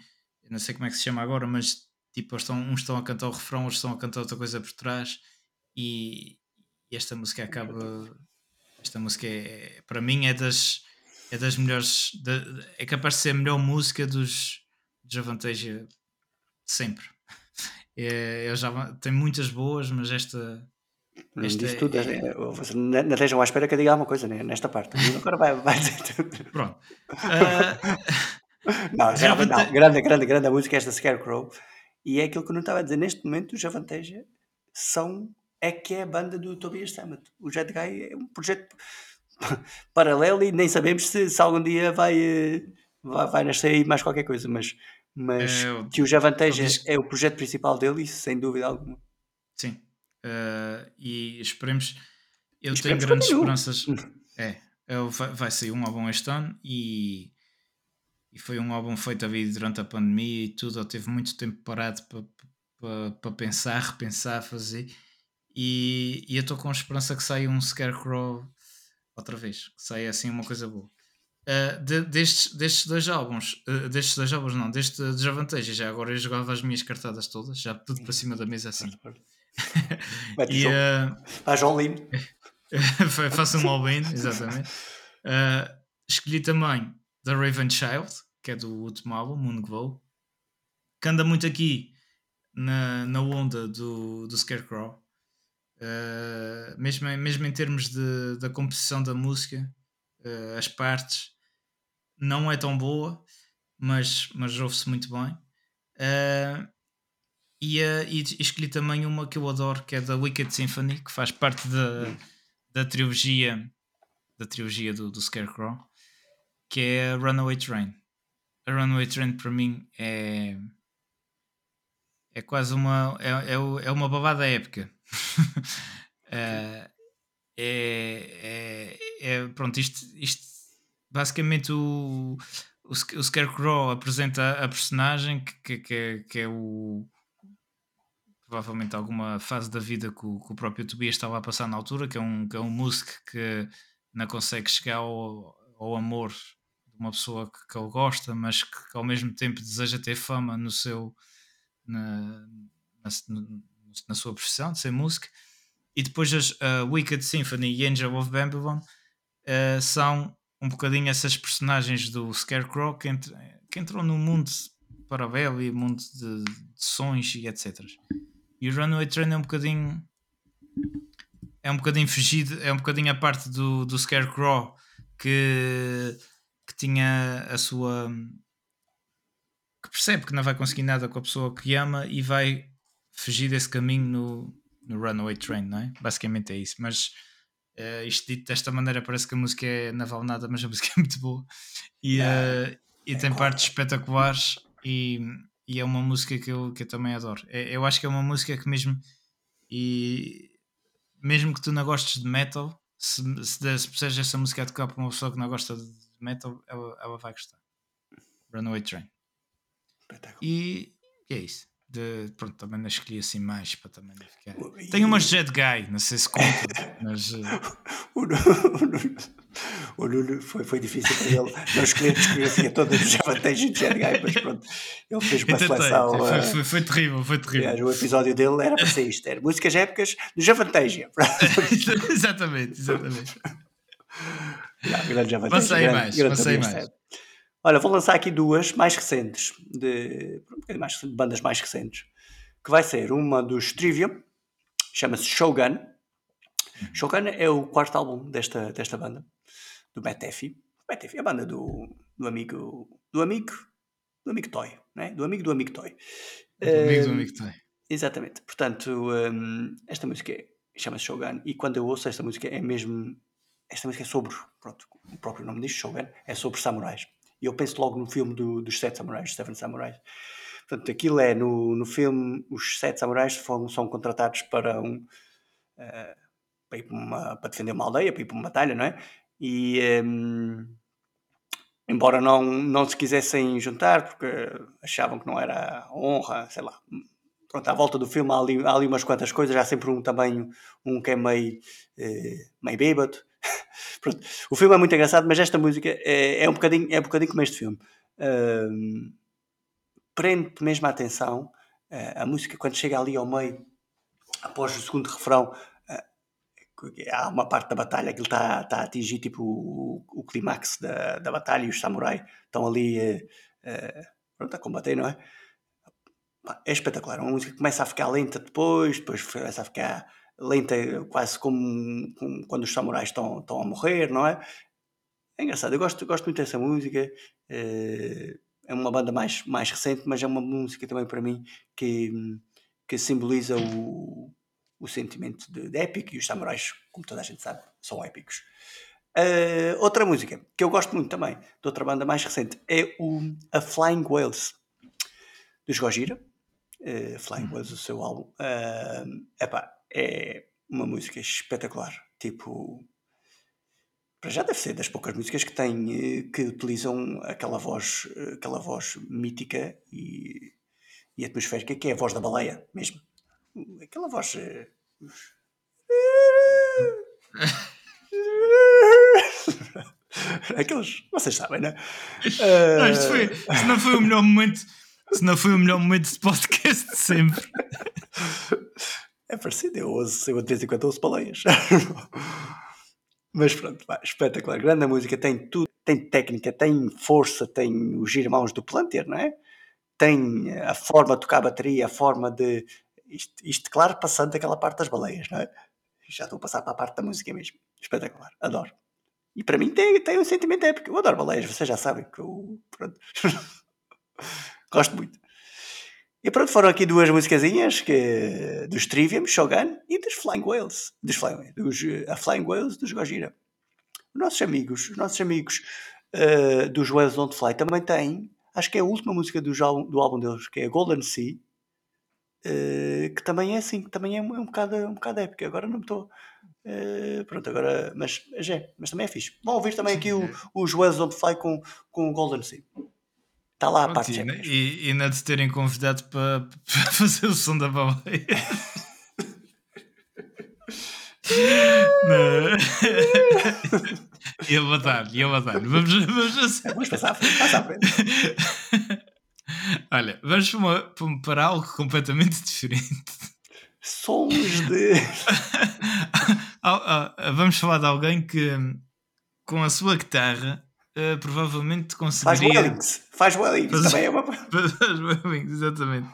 não sei como é que se chama agora, mas tipo, eles estão, uns estão a cantar o refrão, outros estão a cantar outra coisa por trás e, e esta música acaba esta música é, para mim é das é das melhores da- é capaz de ser a melhor música dos Avantasia sempre é, eu já tem muitas boas mas esta Não Esta é- tudo. é- é- vocês não estejam à espera que eu diga alguma coisa né, nesta parte. Agora vai, vai dizer tudo. pronto Ah, Não, não. Grande, grande, grande a música esta Scarecrow. E é aquilo que eu não estava a dizer. Neste momento, os Avantasia são. É que é a banda do Tobias Sammet. O Jet Guy é um projeto paralelo e nem sabemos se, se algum dia vai, eh, vai, vai nascer aí mais qualquer coisa. Mas, mas É, que o ele diz- é o projeto principal dele, isso sem dúvida alguma. Sim. Uh, e esperemos. Eu Esperemos tenho grandes continue. esperanças. É, eu- vai, vai sair um álbum este ano e, e foi um álbum feito a vida durante a pandemia e tudo. Ele teve muito tempo parado para pa, pa pensar, repensar, fazer. E, e eu estou com esperança que saia um Scarecrow outra vez, que saia assim uma coisa boa. Uh, de, destes, destes dois álbuns, uh, destes dois álbuns não, deste Desavantage, já agora eu jogava as minhas cartadas todas, já tudo para cima da mesa assim. e uh, Faz all-in. Faça um all-in, exatamente. Uh, escolhi também The Raven Child, que é do último álbum, Moon Glow, que anda muito aqui na, na onda do, do Scarecrow. Uh, mesmo, mesmo em termos de, da composição da música, uh, as partes não é tão boa, mas, mas ouve-se muito bem. Uh, e, e escolhi também uma que eu adoro, que é da Wicked Symphony, que faz parte da, da trilogia da trilogia do, do Scarecrow, que é a Runaway Train. A Runaway Train para mim é é quase uma é, é, é uma babada épica. uh, é, é, é, pronto, isto, isto basicamente o, o, o Scarecrow apresenta a personagem que, que, é, que é o provavelmente alguma fase da vida que o, que o, próprio Tobias estava a passar na altura, que é um, que é um músico que não consegue chegar ao, ao amor de uma pessoa que, que ele gosta, mas que, que, ao mesmo tempo deseja ter fama no seu na, na, na sua profissão de ser músico. E depois as uh, Wicked Symphony e Angel of Babylon uh, são um bocadinho essas personagens do Scarecrow que, entre, que entrou no mundo paralelo e mundo de, de sons e etc. E o Runaway Train é um bocadinho é um bocadinho fugido, é um bocadinho a parte do, do Scarecrow que, que tinha a sua que percebe que não vai conseguir nada com a pessoa que ama e vai fugir desse caminho no, no Runaway Train, não é? Basicamente é isso. Mas uh, isto dito desta maneira parece que a música é naval nada, mas a música é muito boa e, uh, e é tem partes espetaculares e, e, é uma música que eu, que eu também adoro. É, eu acho que é uma música que mesmo e mesmo que tu não gostes de metal, se, se, se puseres essa música a tocar para uma pessoa que não gosta de metal, ela, ela vai gostar. Runaway Train. E é isso de, pronto, também não escolhi assim mais para também não ficar. Tenho umas Jet Guy, não sei se conta, mas. o, Nuno foi, foi difícil para ele não escolher, escolher tinha todas as vantagens de Jet Guy, mas pronto, ele fez uma Tentei, seleção. Foi, foi, foi, terrível, foi terrível. Aliás, o episódio dele era para ser isto: era músicas épicas do Javanteja. exatamente, exatamente. Não, grande Passei grande, mais, grande passei mais. Olha, vou lançar aqui duas mais recentes, de, um mais, de bandas mais recentes, que vai ser uma dos Trivium, chama-se Shogun. Shogun é o quarto álbum desta, desta banda, do Matt Effie. Matt Effie é a banda do, do amigo do amigo do amigo Toy, né? do amigo do amigo Toy. Do amigo do amigo Toy. Exatamente. Portanto, um, esta música é, chama-se Shogun e quando eu ouço esta música é mesmo esta música é sobre, pronto, o próprio nome diz Shogun, é sobre samurais. E eu penso logo no filme do, dos Sete Samurais, Seven Samurais. Portanto, aquilo é no, no filme, os Sete Samurais são, são contratados para um. Uh, para, ir para, uma, para, defender uma aldeia, para ir para uma batalha, não é? E. Um, embora não, não se quisessem juntar, porque achavam que não era honra, sei lá. Pronto, à volta do filme há ali, há ali umas quantas coisas, há sempre um também, um que é meio, eh, meio bêbado. O filme é muito engraçado, mas esta música é, é um, bocadinho, é um bocadinho como este filme. Uh, prende mesmo a atenção. Uh, a música, quando chega ali ao meio, após o segundo refrão, uh, há uma parte da batalha que ele está tá a atingir tipo, o, o clímax da, da batalha e os samurais estão ali uh, pronto, a combater, não é? É espetacular. Uma música começa a ficar lenta depois, depois começa a ficar lenta, quase como, como, quando os samurais estão, estão a morrer, não é? É engraçado, eu gosto, gosto muito dessa música. Eh, é uma banda mais, mais recente, mas é uma música também para mim que, que simboliza o, o sentimento de, de épico e os samurais, como toda a gente sabe, são épicos. Uh, outra música que eu gosto muito também, de outra banda mais recente, é o A Flying Whales, dos Gojira. Uh, Flying Whales, o seu álbum. Uh, epá, é uma música espetacular. Tipo, para já deve ser das poucas músicas que têm eh, que utilizam aquela voz, eh, aquela voz mítica e, e atmosférica que é a voz da baleia mesmo. Aquela voz. Eh, Aqueles, vocês sabem, né? Não, isto foi, se não foi o melhor momento, se não foi o melhor momento de podcast de sempre. É parecido, eu ouço, eu de vez em quando ouço baleias. Mas pronto, vai, espetacular. Grande música, tem tudo, tem técnica, tem força, tem os irmãos do Planter, não é? Tem a forma de tocar a bateria, a forma de. Isto, isto, claro, passando daquela parte das baleias, não é? Já estou a passar para a parte da música mesmo. Espetacular, adoro. E para mim tem, tem um sentimento épico. Eu adoro baleias, vocês já sabem que eu. Pronto. Gosto muito. E pronto, foram aqui duas musicazinhas que, dos Trivium, Shogun e dos Flying Whales. Dos Flying, dos, a Flying Whales dos Gojira. Os nossos amigos, os nossos amigos uh, dos Whales Don't Fly também têm, acho que é a última música do, do álbum deles, que é Golden Sea, uh, que também é assim, que também é um, é um, bocado, um bocado épica. Agora não estou. Uh, pronto, agora. Mas, mas, é, mas também é fixe. Vão ouvir também aqui o, os Whales Don't Fly com, com Golden Sea. Está lá a parte e, e, e ainda de terem convidado para, para fazer o som da baleia. ia matar, ia matar. Vamos, vamos, vamos passar à frente, passar à frente. Olha, vamos para, uma, para algo completamente diferente. Sons de. vamos falar de alguém que, com a sua guitarra, uh, provavelmente conseguiria. Faz Wellings, faz Wellings, Faz... também é uma. Faz Wellings, exatamente.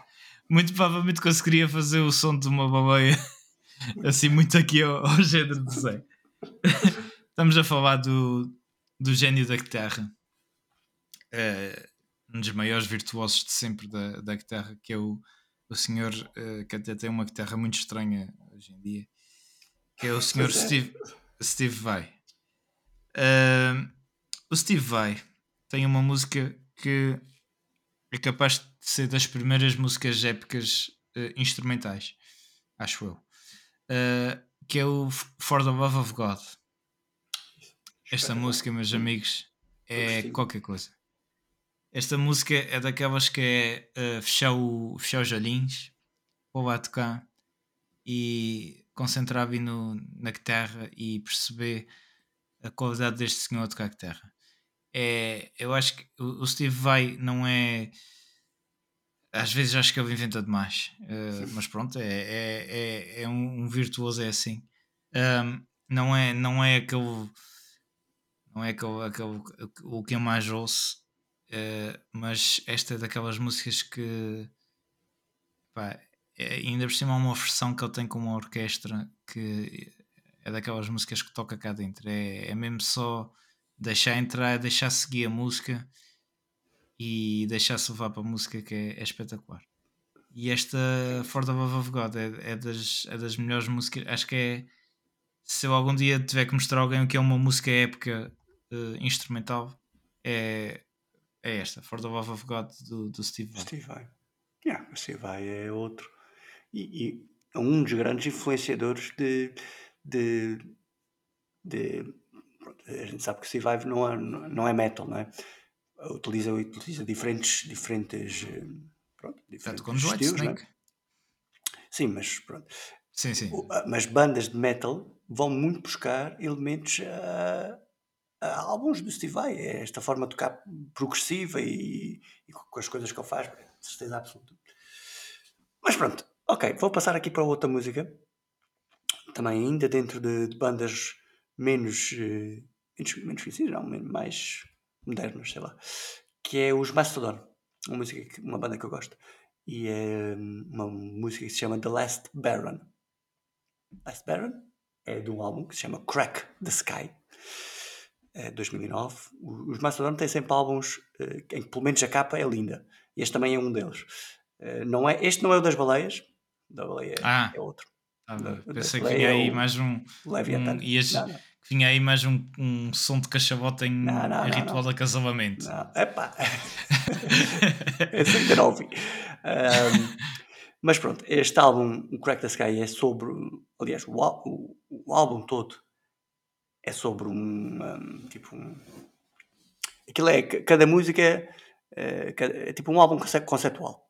Muito provavelmente conseguiria fazer o som de uma baleia, assim, muito aqui ao, ao género de Zé. Estamos a falar do, do gênio da guitarra, uh, um dos maiores virtuosos de sempre da, da guitarra, que é o, o senhor uh, que até tem uma guitarra muito estranha hoje em dia, que é o senhor é. Steve, Steve Vai. Uh, o Steve Vai tem uma música que é capaz de ser das primeiras músicas épicas uh, instrumentais, acho eu, uh, que é o For the Love of God. Esta música, meus amigos, é qualquer coisa. Esta música é daquelas que é uh, fechar, o, fechar os olhinhos, ou lá tocar e concentrar bem no, na guitarra e perceber a qualidade deste senhor a tocar guitarra é, eu acho que o, Steve Vai não é. Às vezes acho que ele inventa demais, uh, mas pronto, é, é, é, é um, um, virtuoso, é assim. Um, não, é, não é aquele. Não é aquele, aquele o que eu mais ouço, uh, mas esta é daquelas músicas que. Pá, é, ainda por cima há uma versão que ele tem com uma orquestra que é daquelas músicas que toca cá dentro. É, é mesmo só deixar entrar, deixar seguir a música e deixar-se levar para a música que é, é, espetacular. E esta For the Love of God é, é, das, é das melhores músicas. Acho que é. Se eu algum dia tiver que mostrar alguém o que é uma música épica uh, instrumental, é, é esta, For the Love of God do, do Steve Vai. Steve Vai. Yeah, Steve Vai é outro. E, e é um dos grandes influenciadores de, de, de a gente sabe que o Survive não é, não é metal, não é? Utiliza, utiliza diferentes, diferentes, pronto, diferentes com estilos, não é? Sim, mas pronto. Sim, sim. Mas bandas de metal vão muito buscar elementos a, a álbuns do Steve Vai. É esta forma de tocar progressiva e, e, com as coisas que ele faz, certeza absoluta. Mas pronto, ok, vou passar aqui para outra música. Também ainda dentro de, de bandas menos, uh, menos, menos conhecidos, não, mais modernos, sei lá, que é os Mastodon, uma, música, uma banda que eu gosto, e é hum, uma música que se chama The Last Baron. Last Baron é de um álbum que se chama Crack the Sky, é 2009. Os Mastodon têm sempre álbuns uh, em que pelo menos a capa é linda, este também é um deles. Não é, este não é o das baleias, da baleia ah. é outro. Ah, pensei que vinha aí mais um. um ias, não, não. que vinha aí mais um, um som de cachabota em, não, não, em ritual de acasalamento. Não, epá. Esse ainda não ouvi. Um, mas pronto, este álbum, o Crack the Sky, é sobre. Aliás, o, o, o álbum todo é sobre um. um tipo um. Aquilo é. Cada música é, é, é tipo um álbum conceptual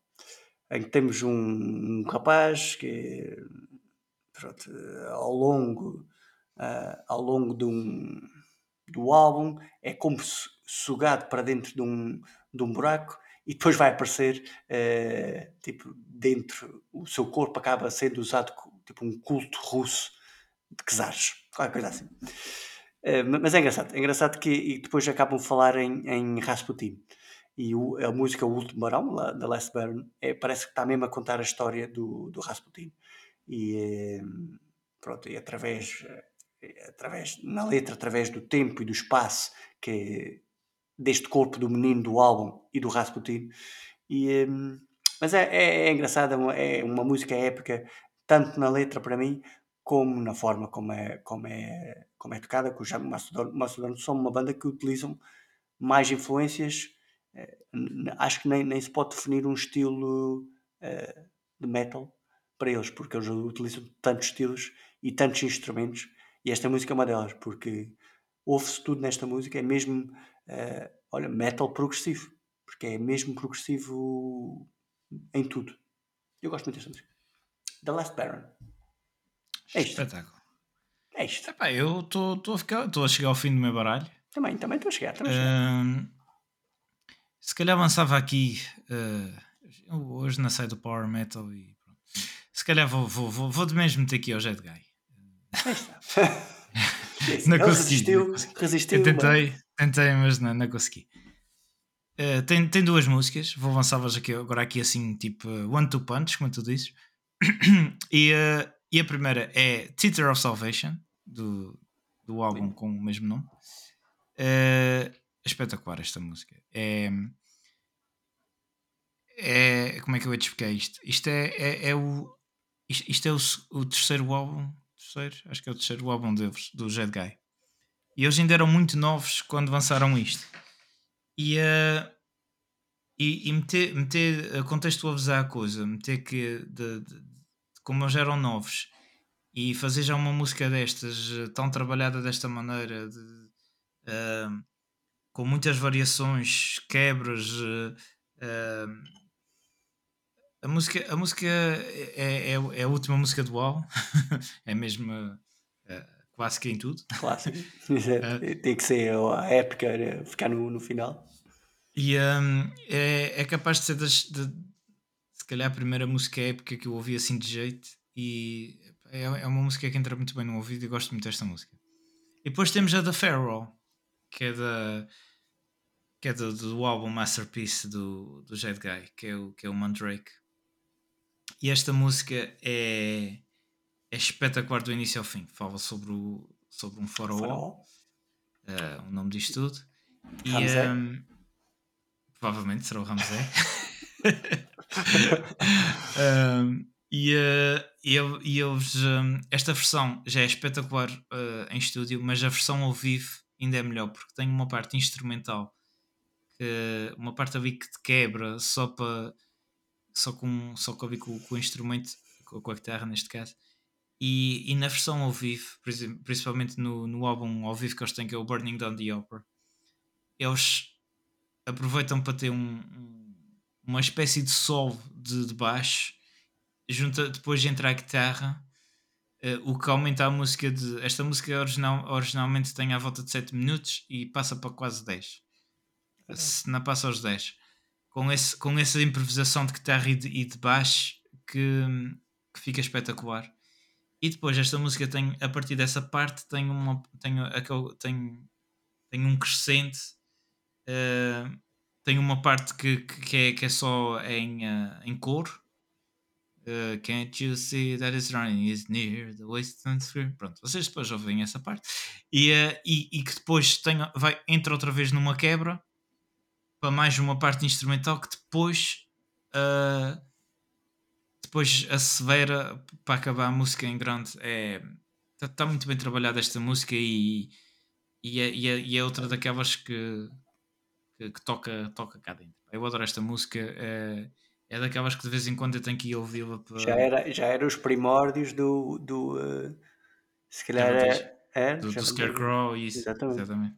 em que temos um, um rapaz que pronto, ao longo, uh, ao longo de um, do álbum, é como sugado para dentro de um, de um buraco e depois vai aparecer uh, tipo dentro o seu corpo acaba sendo usado tipo um culto russo de czares, qualquer coisa assim. Uh, mas é engraçado, é engraçado que e depois acabam a falar em, em Rasputin. E o, a música O Último Barão, da Last Baron, é, parece que está mesmo a contar a história do, do Rasputin. E eh, pronto, e através, através, na letra, através do tempo e do espaço, que deste corpo do menino do álbum e do Rasputin. E, um, mas é, é, é engraçado, é uma música épica, tanto na letra para mim, como na forma como é, como é, como é tocada, que os Mastodon são uma banda que utilizam mais influências, eh, acho que nem, nem se pode definir um estilo uh, de metal para eles, porque eles utilizam tantos estilos e tantos instrumentos, e esta música é uma delas, porque ouve-se tudo nesta música, é mesmo uh, olha, metal progressivo, porque é mesmo progressivo em tudo. Eu gosto muito desta música. The Last Baron. É isto. Espetáculo. É isto. Epá, eu estou a, a chegar ao fim do meu baralho. Também, também estou a chegar. Também uh, se calhar avançava aqui. Uh, hoje não sei do Power Metal e. Se calhar vou, vou, vou, vou de mesmo meter aqui ao Jet Guy. não consegui. Resistiu, resistiu. Eu tentei, tentei, mas não, não consegui. Uh, tem, tem duas músicas, vou avançar-vos aqui, agora aqui assim, tipo One Two Punch, como tu dizes. e, uh, e a primeira é Teacher of Salvation, do, do álbum Sim. com o mesmo nome. Uh, espetacular esta música. É, é. Como é que eu vou te explicar isto? Isto é, é, é o. Isto, isto é o, o terceiro álbum terceiro, acho que é o terceiro álbum deles, do Jet Guy. E eles ainda eram muito novos quando lançaram isto. E, uh, e, e meter, meter a contextualizar a coisa, meter que de, de, de, como eles eram novos e fazer já uma música destas, eh, tão trabalhada desta maneira, de, uh, com muitas variações, quebras. Uh, a música, a música é, é, é a última música do álbum, é mesmo uh, clássica em tudo. Clássica, uh, tem que ser a épica, ficar no, no final. E um, é, é capaz de ser das, de, se calhar a primeira música épica que eu ouvi assim de jeito e é, é uma música que entra muito bem no ouvido e gosto muito desta música. E depois temos a da Farewell, que é da que é do, do álbum Masterpiece do, do Jade Guy, que é o, que é o Mandrake. E esta música é, é espetacular do início ao fim. Fala sobre, o, sobre um faraó, uh, o nome disto tudo. E, um, provavelmente será o Ramsé. um, e, uh, e, e eles, um, esta versão já é espetacular uh, em estúdio, mas a versão ao vivo ainda é melhor porque tem uma parte instrumental, que, uma parte ali que te quebra só para só com, só com, com, com o instrumento, com, com a guitarra neste caso. E, e na versão ao vivo, principalmente no, no álbum ao vivo que eles têm, que é o Burning Down the Opera, eles aproveitam para ter um, um, uma espécie de solo de, de baixo, junta, depois entra a guitarra, uh, o que aumenta a música de. Esta música original, originalmente tem à volta de 7 minutos e passa para quase 10. Se não passa aos 10 com, esse, com essa improvisação de guitarra e de, e de baixo que, que fica espetacular. E depois esta música tem, a partir dessa parte, tem, uma, tem, tem, tem um crescente, uh, tem uma parte que, que, é, que é só em, uh, em coro. Uh, can't you see that it's running is near the western screen? Pronto, vocês depois ouvem essa parte. E, e, e que depois tem, vai, entra outra vez numa quebra para mais uma parte instrumental que depois uh, depois severa para acabar a música em grande é está tá muito bem trabalhada esta música e, e, é, e, é, e é outra daquelas que, que, que, toca, toca cá dentro. Eu adoro esta música, é, é daquelas que de vez em quando eu tenho que ir ouvi-la. Para... Já, era, já era os primórdios do, do uh, se calhar é, é, do, do Scarecrow, isso, exatamente. exatamente.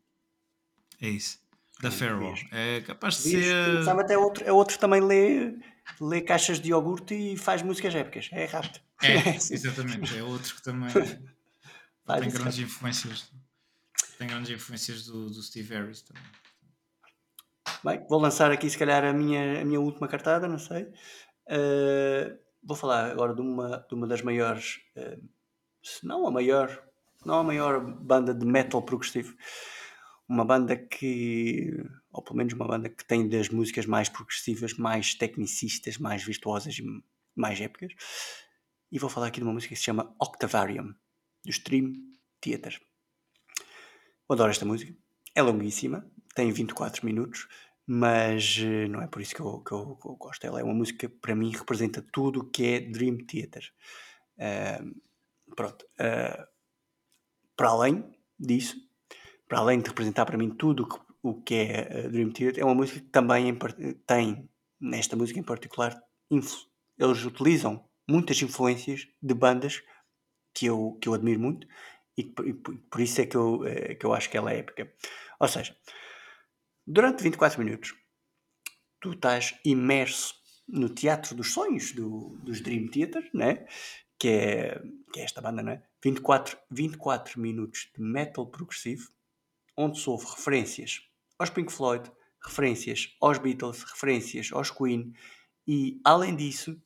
É isso. Da Farewell. É capaz de Diz, ser. Sabe, até outro, é outro também lê, lê caixas de iogurte e faz músicas épicas. É rápido. É, exatamente. É outro que também tem grandes influências. tem grandes influências do, do Steve Harris também. Bem, vou lançar aqui se calhar a minha, a minha última cartada, não sei. Uh, vou falar agora de uma, de uma das maiores, uh, se não a maior, não a maior banda de metal progressivo. Uma banda que, ou pelo menos uma banda que tem das músicas mais progressivas, mais tecnicistas, mais virtuosas e mais épicas. E vou falar aqui de uma música que se chama Octavarium, do Stream Theater. Eu adoro esta música. É longuíssima, tem 24 minutos, mas uh, não é por isso que eu, que, eu, que eu, gosto. Ela é uma música que para mim representa tudo o que é Dream Theater. Uh, pronto. Uh, para além disso, para além de representar para mim tudo que, o que é Dream Theater, é uma música que também tem, nesta música em particular, eles utilizam muitas influências de bandas que eu, que eu admiro muito e, e por isso é que eu, que eu acho que ela é épica. Ou seja, Durante 24 minutos, tu estás imerso no teatro dos sonhos do, dos Dream Theater, né? que, é, que é esta banda, né? 24, 24 minutos de metal progressivo, onde se ouve referências aos Pink Floyd, referências aos Beatles, referências aos Queen, e além disso,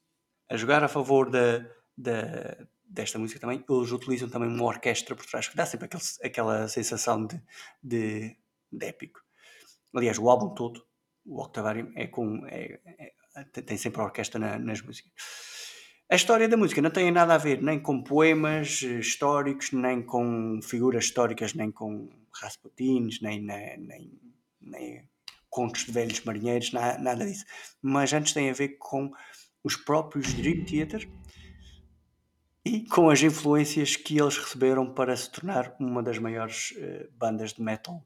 a jogar a favor da, da, desta música também, eles utilizam também uma orquestra por trás, que dá sempre aquele, aquela sensação de, de, de épico. Aliás, o álbum todo, o Octavarium, é com, é, é, tem sempre a orquestra na, nas músicas. A história da música não tem nada a ver nem com poemas eh, históricos, nem com figuras históricas, nem com Rasputins, nem, nem, nem, contos de velhos marinheiros, nada, nada disso. Mas antes tem a ver com os próprios Dream Theater e com as influências que eles receberam para se tornar uma das maiores uh, bandas de metal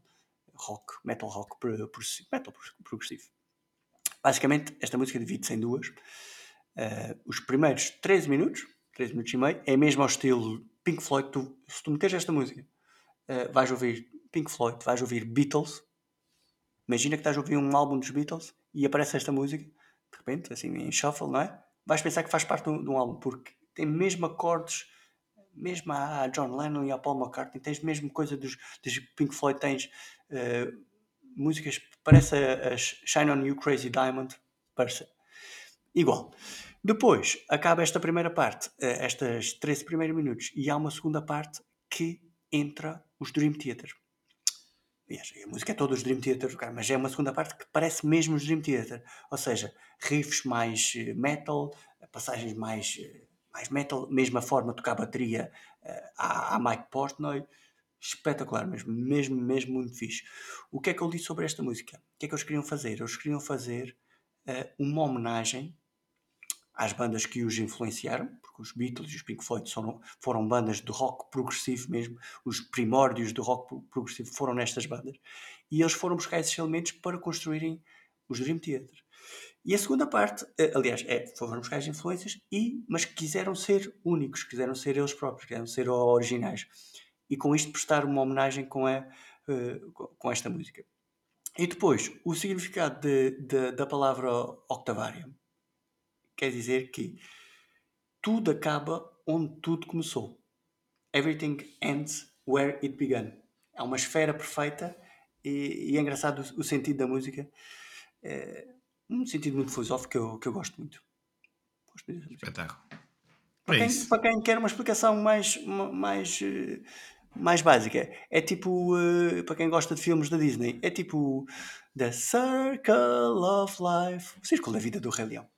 rock, metal rock progressivo, metal progressivo. Basicamente, esta música divide-se em duas. Uh, os primeiros 13 minutos, 13 minutos e meio, é mesmo ao estilo Pink Floyd. Tu, se tu meteres esta música, uh, vais ouvir Pink Floyd, vais ouvir Beatles. Imagina que estás a ouvir um álbum dos Beatles e aparece esta música, de repente, assim em shuffle, não é? Vais pensar que faz parte de um, um álbum, porque tem mesmo acordes mesmo a John Lennon e a Paul McCartney, tens mesmo coisa dos, dos Pink Floyd, tens uh, músicas, parece as Shine On You Crazy Diamond, parece igual. Depois, acaba esta primeira parte, uh, estas 13 primeiros minutos, e há uma segunda parte que entra os Dream Theater. Aliás, a música é toda os Dream Theater, mas é uma segunda parte que parece mesmo os Dream Theater. Ou seja, riffs mais eh, metal, passagens mais mais metal, mesma forma tocar bateria uh, à, à Mike Portnoy, espetacular mesmo, mesmo, mesmo muito fixe. O que é que eu disse sobre esta música? O que é que eles queriam fazer? Eles queriam fazer uh, uma homenagem às bandas que os influenciaram, porque os Beatles e os Pink Floyd foram, foram bandas de rock progressivo mesmo, os primórdios do rock progressivo foram nestas bandas, e eles foram buscar esses elementos para construírem os Dream Theater. E a segunda parte, eh, aliás, é, foram buscar as influências, e, mas quiseram ser únicos, quiseram ser eles próprios, quiseram ser originais. E com isto prestar uma homenagem com, a, uh, com esta música. E depois, o significado de, de, da palavra Octavarium quer dizer que tudo acaba onde tudo começou. Everything ends where it began. É uma esfera perfeita e, e é engraçado o, o sentido da música. É, um sentido muito filosófico que eu, que eu gosto muito. Gosto muito Espetáculo. Para, é quem, para quem quer uma explicação mais, mais, eh, mais básica, é tipo, uh, para quem gosta de filmes da Disney, é tipo The Circle of Life, o Círculo da Vida do Rei Leão.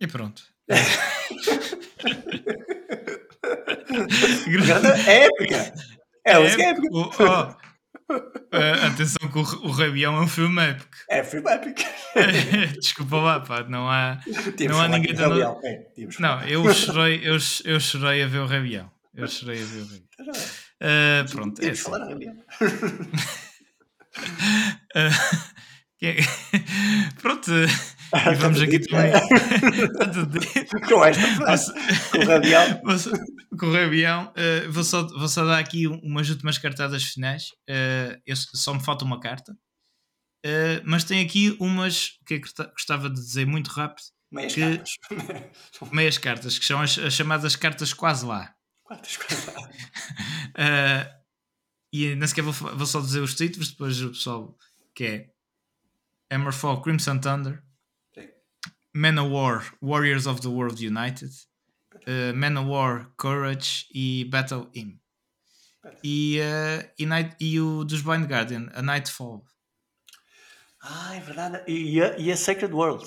E pronto. é épica! É, é, é épica! Oh, oh. Uh, atenção que o, o Rabião é um filme épico. É filme épico. Desculpa lá, pá, não há, não há ninguém é, Não, eu chorei, eu, eu chorei a ver o Rabião. Eu chorei a ver o Rabião. Uh, pronto, é assim. falar a Rabião. uh, pronto. E vamos aqui também. com esta frase. Com o Rabião. com o Rabião. Uh, vou, só, vou só dar aqui umas últimas cartadas finais. Uh, eu, só me falta uma carta. Uh, mas tem aqui umas que eu gostava de dizer muito rápido. Meias que, cartas. meias cartas, que são as, as chamadas cartas quase lá. Quantas quase lá? e nem sequer vou, vou só dizer os títulos, depois o pessoal que é Hammerfall Crimson Thunder. Manowar Warriors of the World United, uh, Manowar Courage e Battle Hymn. E, uh, e, Night, e o dos Blind Guardian, A Nightfall. Ah, é verdade. E, e a, e a Sacred World.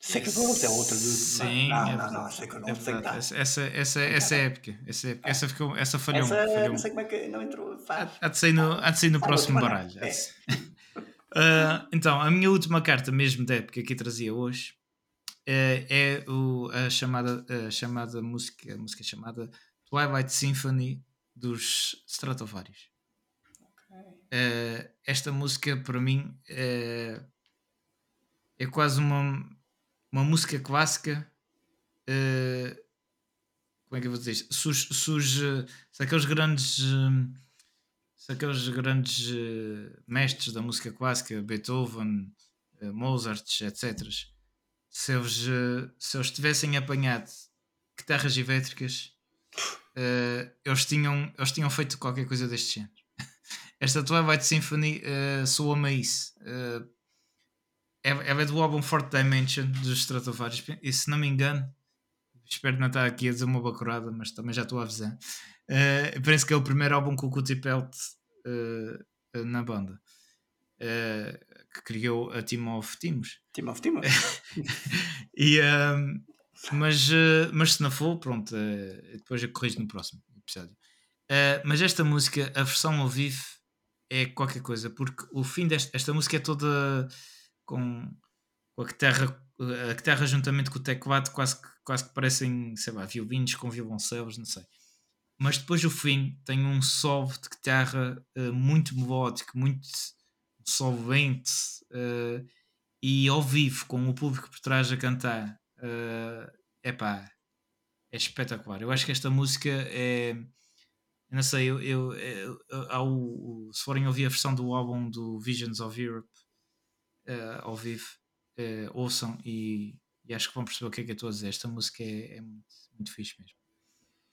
Sacred World é outra do. Sim, não, é não, não. Sacred É World tem que verdade. estar. Essa, essa, essa, essa é épica. Essa, é épica. essa, ficou, essa falhou. Essa, falhou. não sei como é que não entrou. Faz. Há de sair no, há de sair no próximo baralho. semana. Ah, então, a minha última carta mesmo da época que trazia hoje eh, é o, a, chamada, a chamada música, a música chamada Twilight Symphony dos Stratovarius. Eh, esta música para mim eh, é quase uma, uma música clássica. eh, como é que eu vou dizer isto? Surge, surge se aqueles grandes hum, aqueles grandes eh, mestres da música clássica, Beethoven, eh, Mozart, etc., se eles, eh, se eles tivessem apanhado guitarras elétricas, eles, tinham, eles tinham feito qualquer coisa deste género. Esta Twilight Symphony uh, soa-me isso. É, é do álbum Fourth Dimension dos Stratovarius, e se não me engano, espero não estar aqui a dizer uma bacurada, mas também já estou a avisar. Uh, parece que é o primeiro álbum com o Cutie Pelt uh, na banda uh, que criou a Team of Teams. Team of Team. e, um, mas, uh, mas se não for, pronto, depois eu corrijo no próximo episódio. Mas esta música, a versão ao vivo, é qualquer coisa, porque o fim desta esta música é toda com, com a guitarra, a guitarra juntamente com o teclado, quase que, quase que parecem, sei lá, violinos com violoncelos, não sei mas depois o fim tem um solo de guitarra uh, muito melódico, muito solvente uh, e ao vivo, com o público por trás a cantar. Uh, epá, é espetacular. Eu acho que esta música é. Não sei, eu, eu, eu, se forem ouvir a versão do álbum do Visions of Europe uh, ao vivo, ouçam e, e, acho que vão perceber o que é que eu estou a dizer. Esta música é, é muito, muito fixe mesmo.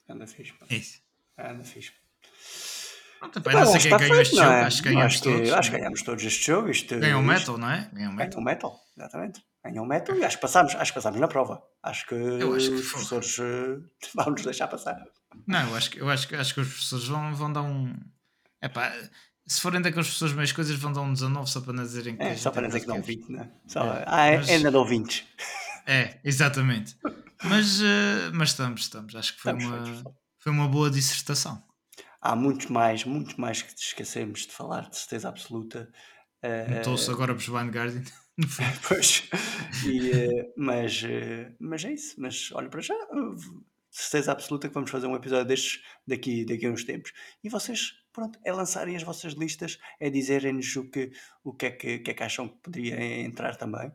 Anda fixe. pá. É isso. Anda fixe. Pronto, pá, não sei quem ganhou este jogo, acho que ganhamos acho que, todos. acho que ganhamos todos este jogo. Isto, Ganhou o metal, não é? Ganhou o metal. Ganhou o metal, exatamente. Ganhou o metal e acho que passámos, acho que passámos na prova. Acho que, Eu acho que os professores eh, vão nos deixar passar. Não, eu acho que, eu acho que, acho que os professores vão, vão dar um. Epá, se forem daqueles professores meias coisas, vão dar um 19 só para não dizerem que. É, só para é não dizer que não quase 20, né? Só, É, ah, é, mas- ainda dou 20. É, exatamente. Mas, eh, mas estamos, estamos. Acho que foi, Estamos uma, feitos. foi uma boa dissertação. Há muito mais, muito mais que esquecemos de falar, de certeza absoluta. Eh, Notou-se agora para fundo. Pois, e, eh, mas, eh, mas é isso. Mas olha, para já, eh, certeza absoluta que vamos fazer um episódio destes daqui, daqui a uns tempos. E vocês, pronto, é lançarem as vossas listas, é dizerem-nos o que, o que, é que, que é que acham que poderia entrar também.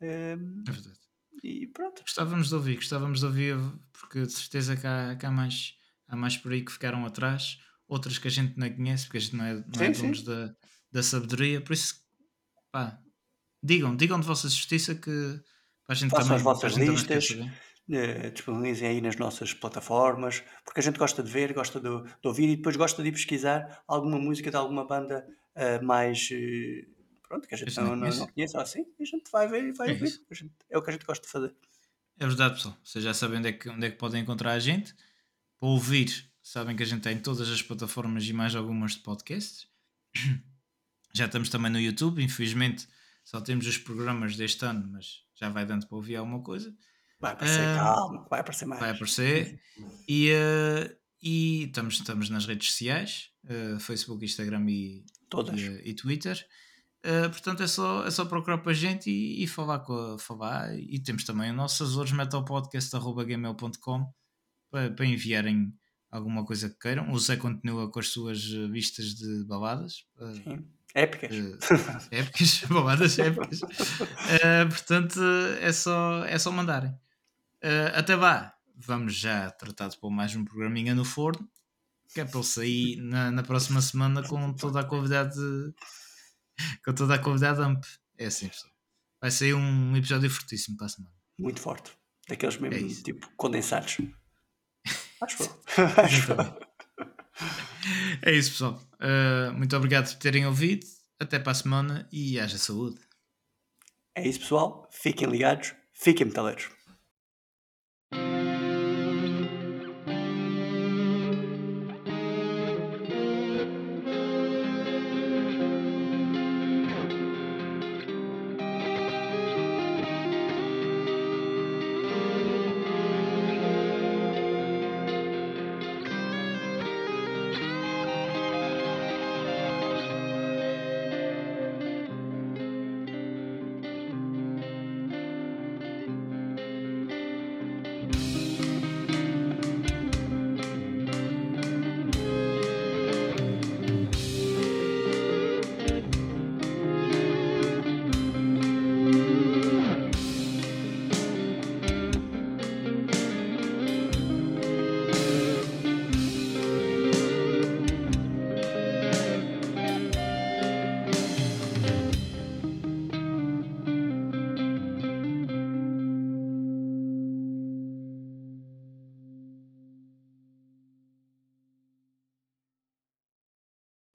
Eh, É verdade. E pronto. Gostávamos de ouvir, gostávamos de ouvir, porque de certeza que há, que há mais, há mais por aí que ficaram atrás, outras que a gente não conhece, porque a gente não é, não é Sim, sim. donos da, da sabedoria, por isso, pá, digam, digam de vossa justiça que para a gente Façam também, as vossas listas. eh, disponibilizem aí nas nossas plataformas, porque a gente gosta de ver, gosta de, de ouvir e depois gosta de ir pesquisar alguma música de alguma banda eh, mais eh, pronto, que a gente não, não não, conhece. assim, a gente vai ver e vai É ouvir. gente- é o que a gente gosta de fazer. É verdade, pessoal. Vocês já sabem onde é, que, onde é que podem encontrar a gente. Para ouvir, sabem que a gente tem todas as plataformas e mais algumas de podcasts. Já estamos também no YouTube. Infelizmente, só temos os programas deste ano, mas já vai dando para ouvir alguma coisa. Vai aparecer, Ah, calma, vai aparecer mais. Vai aparecer. E, eh, e estamos, estamos nas redes sociais: eh, Facebook, Instagram e, Todas. e, e Twitter. Uh, portanto, é só, é só procurar para a gente e, e falar com a falar. E temos também o nosso azoresmetalpodcast.gmail.com para, para enviarem alguma coisa que queiram. O Zé continua com as suas vistas de baladas. uh, Sim. Épicas. uh, épicas, baladas épicas. Uh, portanto, é só, é só mandarem. Uh, até lá, vamos já tratar de pôr mais um programinha no forno. Que é para ele sair na, na próxima semana com toda a convidade com toda a convidada amp. É assim, pessoal. Vai sair um episódio fortíssimo para a semana. Muito forte. Daqueles mesmo, É tipo, condensados. Acho que Exatamente. É isso, pessoal. Uh, muito obrigado por terem ouvido. Até para a semana e haja saúde. É isso, pessoal. Fiquem ligados, fiquem metaleiros.